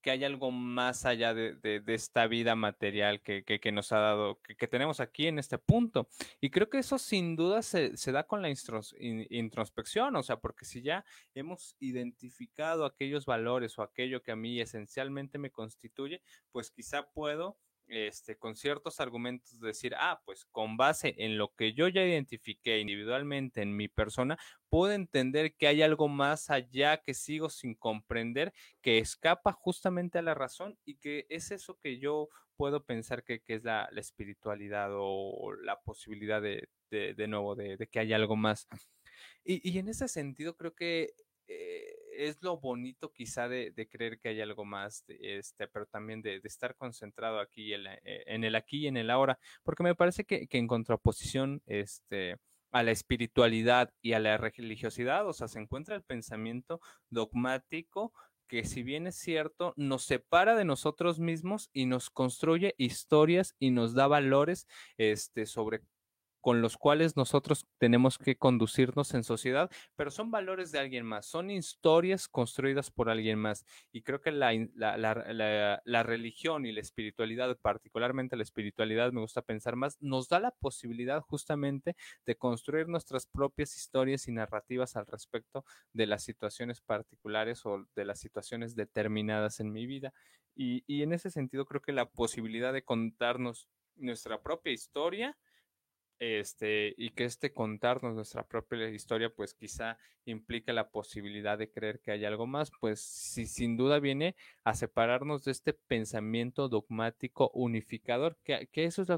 [SPEAKER 1] que hay algo más allá de, esta vida material que, nos ha dado, que, tenemos aquí en este punto. Y creo que eso sin duda se, da con la introspección, o sea, porque si ya hemos identificado aquellos valores o aquello que a mí esencialmente me constituye, pues quizá puedo este, con ciertos argumentos decir, ah, pues con base en lo que yo ya identifiqué individualmente en mi persona, puedo entender que hay algo más allá que sigo sin comprender, que escapa justamente a la razón y que es eso que yo puedo pensar que, es la, espiritualidad o la posibilidad de, de, nuevo, de, que haya algo más. Y, y en ese sentido creo que... Eh, es lo bonito quizá de, creer que hay algo más, este, pero también de, estar concentrado aquí eh, en, el aquí y en el ahora, porque me parece que, en contraposición este, a la espiritualidad y a la religiosidad, o sea, se encuentra el pensamiento dogmático que si bien es cierto, nos separa de nosotros mismos y nos construye historias y nos da valores este, sobre con los cuales nosotros tenemos que conducirnos en sociedad, pero son valores de alguien más, son historias construidas por alguien más. Y creo que la, la, religión y la espiritualidad, particularmente la espiritualidad, me gusta pensar más, nos da la posibilidad justamente de construir nuestras propias historias y narrativas al respecto de las situaciones particulares o de las situaciones determinadas en mi vida. Y, y en ese sentido creo que la posibilidad de contarnos nuestra propia historia, este, y que este contarnos nuestra propia historia, pues quizá implica la posibilidad de creer que hay algo más, pues si sin duda viene a separarnos de este pensamiento dogmático unificador, que, eso es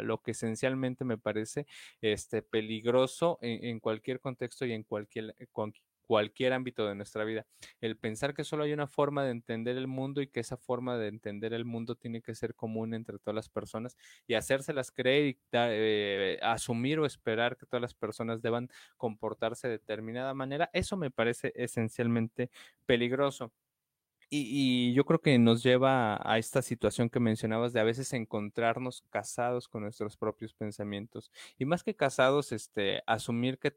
[SPEAKER 1] lo, que esencialmente me parece este, peligroso en, cualquier contexto y en cualquier, cualquier ámbito de nuestra vida. El pensar que solo hay una forma de entender el mundo y que esa forma de entender el mundo tiene que ser común entre todas las personas y hacérselas creer y eh, asumir o esperar que todas las personas deban comportarse de determinada manera, eso me parece esencialmente peligroso. Y, yo creo que nos lleva a esta situación que mencionabas de a veces encontrarnos casados con nuestros propios pensamientos. Y más que casados, este, asumir que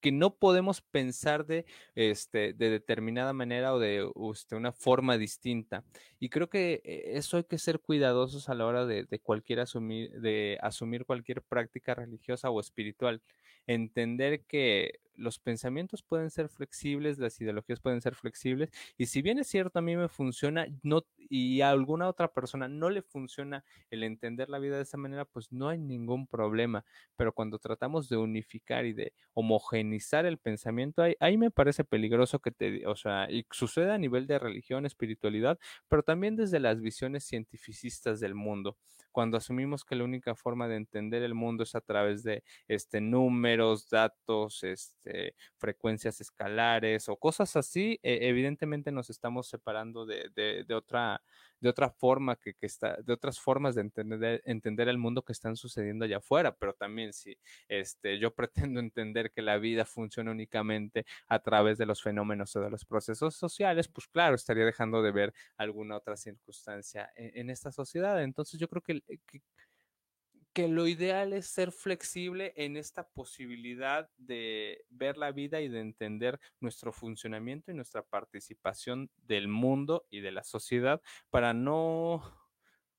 [SPEAKER 1] que no podemos pensar de, este, de determinada manera o de este, una forma distinta. Y creo que eh, eso hay que ser cuidadosos a la hora de, de cualquier asumir, de asumir cualquier práctica religiosa o espiritual. Entender que los pensamientos pueden ser flexibles, las ideologías pueden ser flexibles, y si bien es cierto, a mí me funciona, no, y a alguna otra persona no le funciona el entender la vida de esa manera, pues no hay ningún problema. Pero cuando tratamos de unificar y de homogenizar el pensamiento, ahí, me parece peligroso que te, o sea, y sucede a nivel de religión, espiritualidad, pero también desde las visiones cientificistas del mundo cuando asumimos que la única forma de entender el mundo es a través de este, números, datos, este, frecuencias escalares o cosas así, e, evidentemente nos estamos separando de, de, otra, de otra forma que, que, está, de otras formas de entender, entender el mundo que están sucediendo allá afuera, pero también si este, yo pretendo entender que la vida funciona únicamente a través de los fenómenos o de los procesos sociales, pues claro, estaría dejando de ver alguna otra circunstancia en, en esta sociedad. Entonces yo creo que eh, que, lo ideal es ser flexible en esta posibilidad de ver la vida y de entender nuestro funcionamiento y nuestra participación del mundo y de la sociedad para no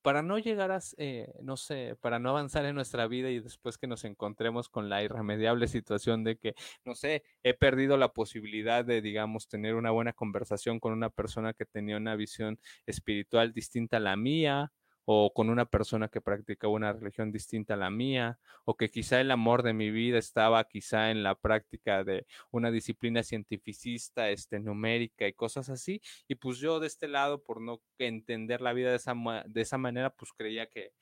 [SPEAKER 1] para no llegar a, eh, no sé, para no avanzar en nuestra vida y después que nos encontremos con la irremediable situación de que, no sé, he perdido la posibilidad de, digamos, tener una buena conversación con una persona que tenía una visión espiritual distinta a la mía, o con una persona que practicaba una religión distinta a la mía, o que quizá el amor de mi vida estaba quizá en la práctica de una disciplina cientificista, este, numérica y cosas así, y pues yo de este lado, por no entender la vida de esa, de esa manera, pues creía que,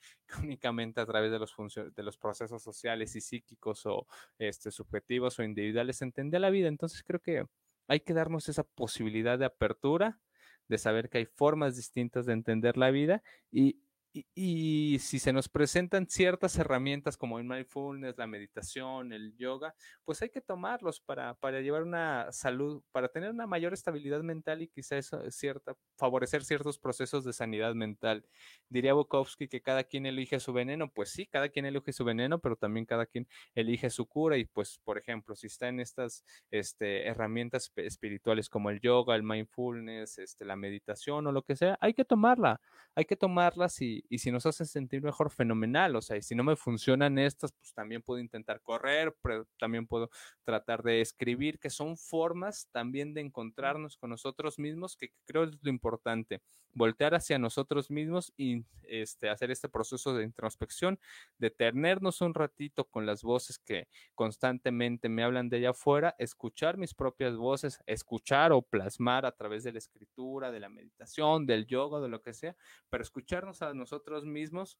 [SPEAKER 1] únicamente a través de los, de los procesos sociales y psíquicos o este, subjetivos o individuales entendía la vida, entonces creo que hay que darnos esa posibilidad de apertura, de saber que hay formas distintas de entender la vida y, y, si se nos presentan ciertas herramientas como el mindfulness, la meditación, el yoga, pues hay que tomarlos para, para llevar una salud, para tener una mayor estabilidad mental y quizás cierta, favorecer ciertos procesos de sanidad mental. Diría Bukowski que cada quien elige su veneno, pues sí, cada quien elige su veneno, pero también cada quien elige su cura y pues, por ejemplo, si está en estas este, herramientas espirituales como el yoga, el mindfulness, este, la meditación o lo que sea, hay que tomarla, hay que tomarlas y y, si nos hacen sentir mejor, fenomenal. O sea, y si no me funcionan estas, pues también puedo intentar correr, pero también puedo tratar de escribir, que son formas también de encontrarnos con nosotros mismos, que creo es lo importante. Voltear hacia nosotros mismos y este, hacer este proceso de introspección, detenernos un ratito con las voces que constantemente me hablan de allá afuera, escuchar mis propias voces, escuchar o plasmar a través de la escritura, de la meditación, del yoga, de lo que sea, pero escucharnos a nosotros nosotros mismos,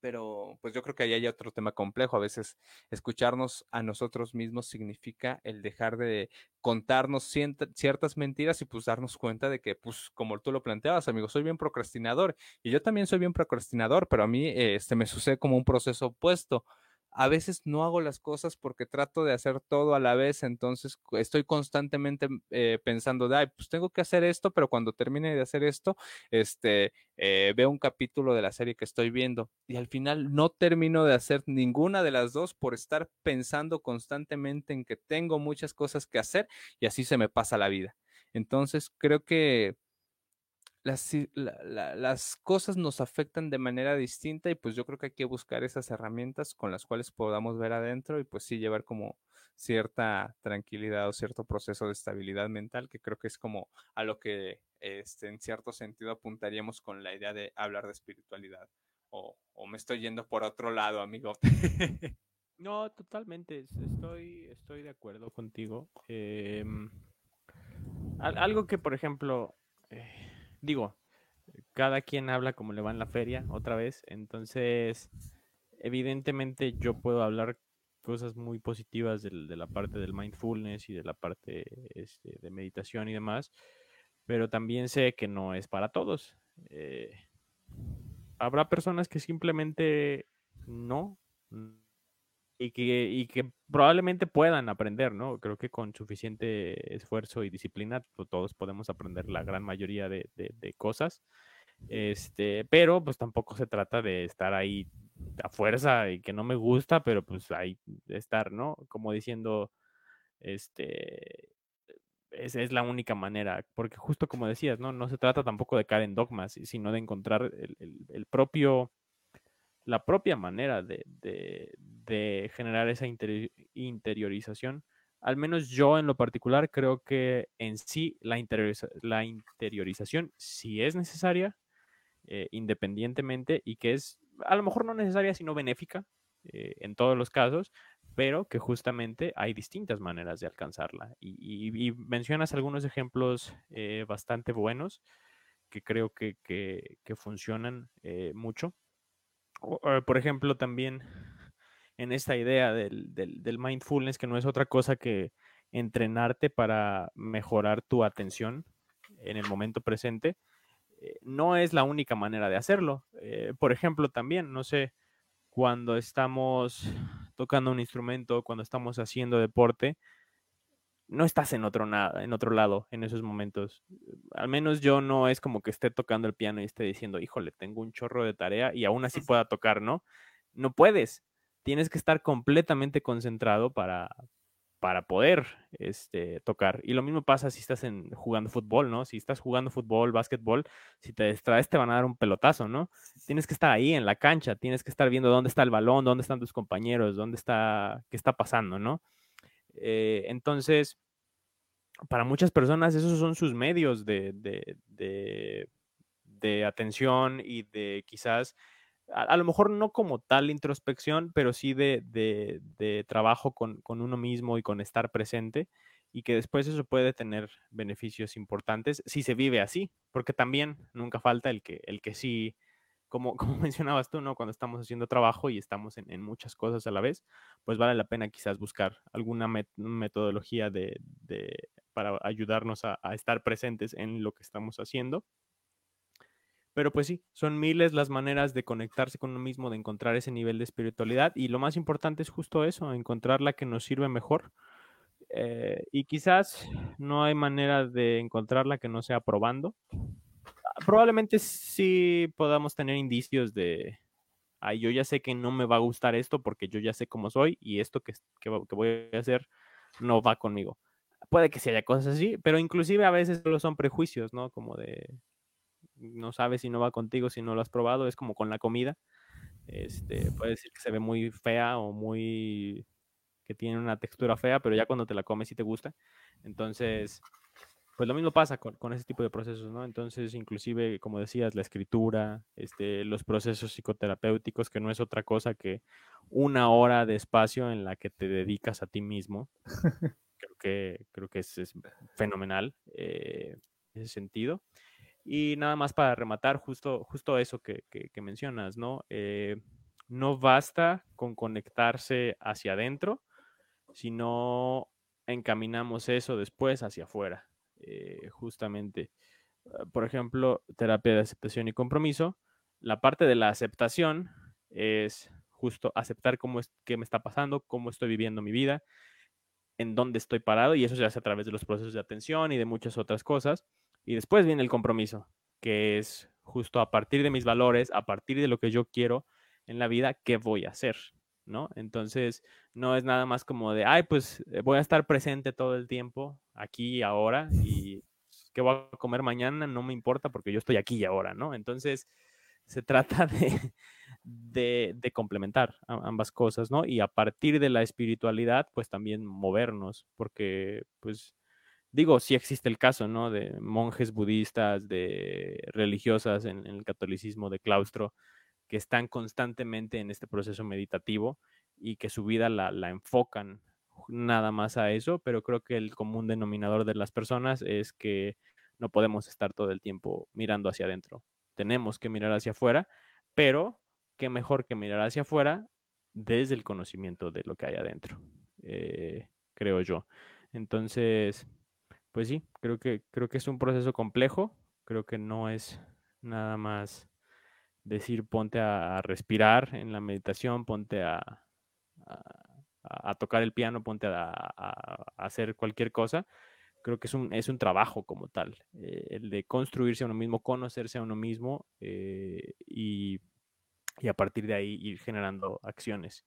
[SPEAKER 1] pero pues yo creo que ahí hay otro tema complejo. A veces escucharnos a nosotros mismos significa el dejar de contarnos ciertas mentiras y pues darnos cuenta de que, pues como tú lo planteabas, amigo, soy bien procrastinador y yo también soy bien procrastinador, pero a mí este, me sucede como un proceso opuesto a veces no hago las cosas porque trato de hacer todo a la vez, entonces estoy constantemente eh, pensando, de, ay, pues tengo que hacer esto, pero cuando termine de hacer esto, este, eh, veo un capítulo de la serie que estoy viendo y al final no termino de hacer ninguna de las dos por estar pensando constantemente en que tengo muchas cosas que hacer y así se me pasa la vida. Entonces creo que las, las cosas nos afectan de manera distinta y pues yo creo que hay que buscar esas herramientas con las cuales podamos ver adentro y pues sí llevar como cierta tranquilidad o cierto proceso de estabilidad mental que creo que es como a lo que este, en cierto sentido apuntaríamos con la idea de hablar de espiritualidad o, o me estoy yendo por otro lado amigo.
[SPEAKER 2] No totalmente estoy estoy de acuerdo contigo em, algo que por ejemplo eh, digo, cada quien habla como le va en la feria, otra vez. Entonces, evidentemente yo puedo hablar cosas muy positivas de la parte del mindfulness y de la parte este, de meditación y demás, pero también sé que no es para todos. Eh, habrá personas que simplemente no y que, y que probablemente puedan aprender, ¿no? Creo que con suficiente esfuerzo y disciplina pues, todos podemos aprender la gran mayoría de, de, cosas. Este, pero pues tampoco se trata de estar ahí a fuerza y que no me gusta, pero pues ahí estar, ¿no? Como diciendo, este, esa es la única manera, porque justo como decías, ¿no? No se trata tampoco de caer en dogmas, sino de encontrar el, propio, la propia manera de, generar esa interiorización. Al menos yo en lo particular creo que en sí la, la interiorización sí es necesaria, eh, independientemente, y que es a lo mejor no necesaria, sino benéfica eh, en todos los casos, pero que justamente hay distintas maneras de alcanzarla. Y, mencionas algunos ejemplos eh, bastante buenos que creo que, funcionan eh, mucho. Por ejemplo, también en esta idea del, del, mindfulness, que no es otra cosa que entrenarte para mejorar tu atención en el momento presente, eh, no es la única manera de hacerlo. por ejemplo, también, no sé, cuando estamos tocando un instrumento, cuando estamos haciendo deporte, no estás en otro, nada, en otro lado en esos momentos. Al menos yo no es como que esté tocando el piano y esté diciendo, híjole, tengo un chorro de tarea y aún así pueda tocar, ¿no? No puedes. Tienes que estar completamente concentrado para, para poder este, tocar. Y lo mismo pasa si estás en, jugando fútbol, ¿no? Si estás jugando fútbol, básquetbol, si te distraes te van a dar un pelotazo, ¿no? Tienes que estar ahí en la cancha, tienes que estar viendo dónde está el balón, dónde están tus compañeros, dónde está, qué está pasando, ¿no? Eh, entonces, para muchas personas esos son sus medios de, de, de atención y de quizás a, lo mejor no como tal introspección, pero sí de, trabajo con, uno mismo y con estar presente y que después eso puede tener beneficios importantes si se vive así, porque también nunca falta el que, el que sí, como, como mencionabas tú, ¿no? Cuando estamos haciendo trabajo y estamos en, muchas cosas a la vez, pues vale la pena quizás buscar alguna metodología de, para ayudarnos a estar presentes en lo que estamos haciendo pero pues sí, son miles las maneras de conectarse con uno mismo, de encontrar ese nivel de espiritualidad y lo más importante es justo eso, encontrar la que nos sirve mejor. Eh, y quizás no hay manera de encontrarla que no sea probando. Probablemente sí podamos tener indicios de, ay, yo ya sé que no me va a gustar esto porque yo ya sé cómo soy y esto que, que voy a hacer no va conmigo. Puede que sí haya cosas así, pero inclusive a veces solo son prejuicios, ¿no? Como de, no sabes si no va contigo si no lo has probado, es como con la comida. Este, puede decir que se ve muy fea o muy que tiene una textura fea, pero ya cuando te la comes sí te gusta. Entonces, pues lo mismo pasa con, con, ese tipo de procesos, ¿no? Entonces, inclusive, como decías, la escritura, este, los procesos psicoterapéuticos, que no es otra cosa que una hora de espacio en la que te dedicas a ti mismo. creo que, creo que es, es fenomenal eh, ese sentido. Y nada más para rematar, justo, justo eso que, mencionas, ¿no? Eh, no basta con conectarse hacia adentro, sino encaminamos eso después hacia afuera, eh, justamente. Ah, por ejemplo, terapia de aceptación y compromiso. La parte de la aceptación es justo aceptar cómo es, qué me está pasando, cómo estoy viviendo mi vida, en dónde estoy parado, y eso se hace a través de los procesos de atención y de muchas otras cosas. Y después viene el compromiso, que es justo a partir de mis valores, a partir de lo que yo quiero en la vida, ¿qué voy a hacer? ¿No? Entonces, no es nada más como de, ay, pues eh, voy a estar presente todo el tiempo, aquí y ahora, y qué voy a comer mañana, no me importa porque yo estoy aquí y ahora, ¿no? Entonces, se trata de, de, complementar ambas cosas, ¿no? Y a partir de la espiritualidad, pues también movernos, porque pues digo, sí existe el caso, ¿no? De monjes budistas, de religiosas en, el catolicismo de claustro, que están constantemente en este proceso meditativo y que su vida la, enfocan nada más a eso, pero creo que el común denominador de las personas es que no podemos estar todo el tiempo mirando hacia adentro. Tenemos que mirar hacia afuera, pero qué mejor que mirar hacia afuera desde el conocimiento de lo que hay adentro, eh, creo yo. Entonces, pues sí, creo que, creo que es un proceso complejo, creo que no es nada más decir ponte a, respirar en la meditación, ponte a, tocar el piano, ponte a, hacer cualquier cosa. Creo que es un, es un trabajo como tal, eh, el de construirse a uno mismo, conocerse a uno mismo eh, y, y, a partir de ahí ir generando acciones.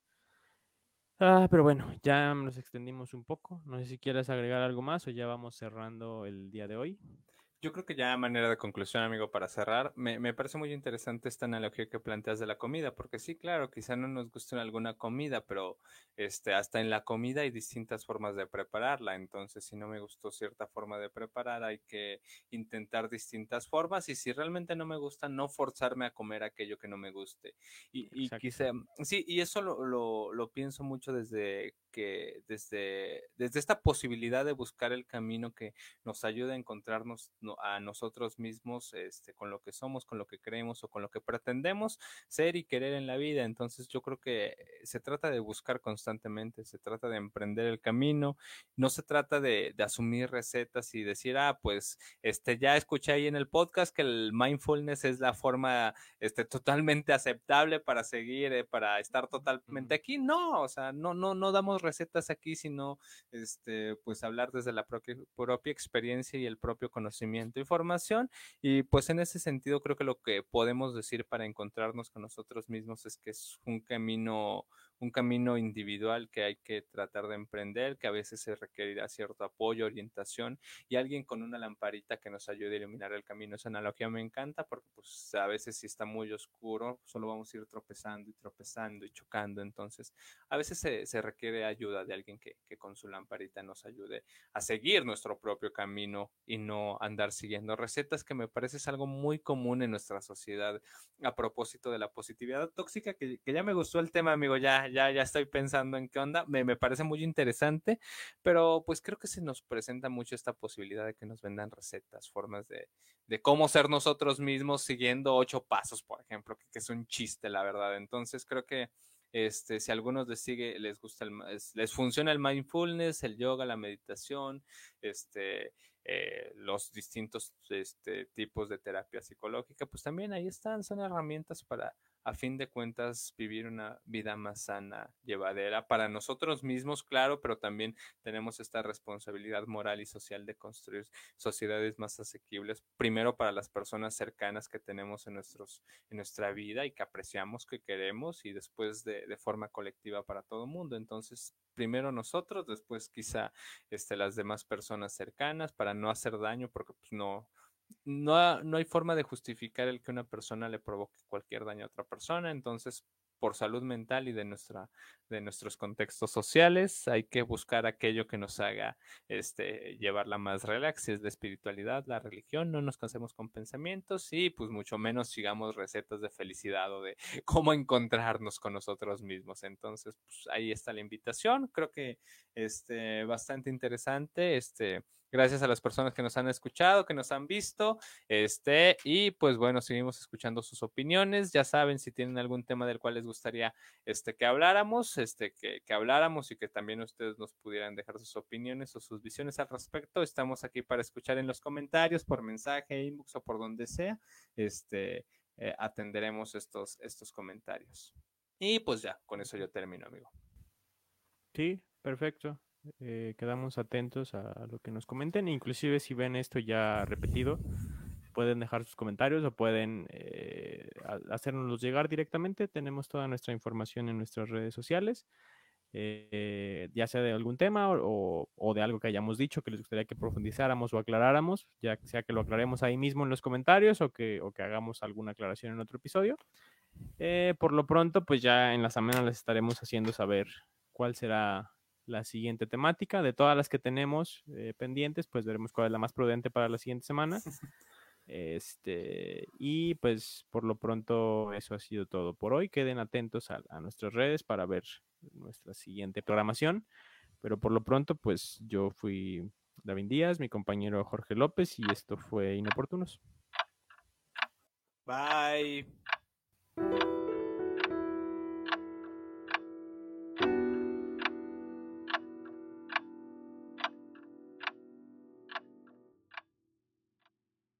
[SPEAKER 2] Ah, pero bueno, ya nos extendimos un poco. No sé si quieres agregar algo más o ya vamos cerrando el día de hoy.
[SPEAKER 1] Yo creo que ya a manera de conclusión, amigo, para cerrar, me, me, parece muy interesante esta analogía que planteas de la comida, porque sí, claro, quizá no nos guste alguna comida, pero este, hasta en la comida hay distintas formas de prepararla. Entonces, si no me gustó cierta forma de preparar, hay que intentar distintas formas. Y si realmente no me gusta, no forzarme a comer aquello que no me guste. Y, y quizá, sí, y eso lo, lo, lo pienso mucho desde que, desde, desde esta posibilidad de buscar el camino que nos ayude a encontrarnos a nosotros mismos este, con lo que somos, con lo que creemos o con lo que pretendemos ser y querer en la vida. Entonces yo creo que se trata de buscar constantemente, se trata de emprender el camino, no se trata de, asumir recetas y decir, ah, pues este, ya escuché ahí en el podcast que el mindfulness es la forma este, totalmente aceptable para seguir, eh, para estar totalmente aquí. No, o sea, no, no, no damos recetas aquí, sino este, pues hablar desde la propia, propia experiencia y el propio conocimiento información y pues en ese sentido creo que lo que podemos decir para encontrarnos con nosotros mismos es que es un camino un camino individual que hay que tratar de emprender, que a veces se requerirá cierto apoyo, orientación y alguien con una lamparita que nos ayude a iluminar el camino. Esa analogía me encanta porque pues a veces si está muy oscuro, solo vamos a ir tropezando y tropezando y chocando. Entonces, a veces se, requiere ayuda de alguien que, que con su lamparita nos ayude a seguir nuestro propio camino y no andar siguiendo recetas que me parece es algo muy común en nuestra sociedad a propósito de la positividad tóxica, que, que ya me gustó el tema, amigo, ya, ya, ya, estoy pensando en qué onda. Me, me, parece muy interesante, pero pues creo que se nos presenta mucho esta posibilidad de que nos vendan recetas, formas de, de cómo ser nosotros mismos siguiendo ocho pasos, por ejemplo, que, que, es un chiste, la verdad. Entonces creo que este, si a algunos les sigue, les gusta, les funciona el mindfulness, el yoga, la meditación, este, eh, los distintos este, tipos de terapia psicológica, pues también ahí están, son herramientas para a fin de cuentas vivir una vida más sana, llevadera para nosotros mismos, claro, pero también tenemos esta responsabilidad moral y social de construir sociedades más asequibles, primero para las personas cercanas que tenemos en, nuestros, en nuestra vida y que apreciamos, que queremos, y después de, forma colectiva para todo el mundo. Entonces, primero nosotros, después quizá este, las demás personas cercanas para no hacer daño, porque pues, no, no, no hay forma de justificar el que una persona le provoque cualquier daño a otra persona, entonces por salud mental y de, nuestra, de nuestros contextos sociales. Hay que buscar aquello que nos haga este, llevarla más relax, si es la espiritualidad, la religión, no nos cansemos con pensamientos y pues mucho menos sigamos recetas de felicidad o de cómo encontrarnos con nosotros mismos. Entonces, pues ahí está la invitación. Creo que este, bastante interesante. Este, Gracias a las personas que nos han escuchado, que nos han visto. Este, y pues bueno, seguimos escuchando sus opiniones. Ya saben, si tienen algún tema del cual les gustaría este, que habláramos, este, que, que habláramos y que también ustedes nos pudieran dejar sus opiniones o sus visiones al respecto. Estamos aquí para escuchar en los comentarios, por mensaje, inbox o por donde sea. Este, eh, atenderemos estos, estos comentarios. Y pues ya, con eso yo termino, amigo.
[SPEAKER 2] Sí, perfecto. Eh, quedamos atentos a lo que nos comenten. Inclusive si ven esto ya repetido, pueden dejar sus comentarios o pueden eh, hacernos llegar directamente. Tenemos toda nuestra información en nuestras redes sociales, eh, ya sea de algún tema o, de algo que hayamos dicho que les gustaría que profundizáramos o aclaráramos, ya sea que lo aclaremos ahí mismo en los comentarios o que, o que hagamos alguna aclaración en otro episodio. por lo pronto, pues ya en la semana les estaremos haciendo saber cuál será la siguiente temática. De todas las que tenemos eh, pendientes, pues veremos cuál es la más prudente para la siguiente semana. Este, y pues por lo pronto eso ha sido todo por hoy. Queden atentos a, nuestras redes para ver nuestra siguiente programación. Pero por lo pronto, pues yo fui David Díaz, mi compañero Jorge López, y esto fue Inoportunos.
[SPEAKER 1] Bye.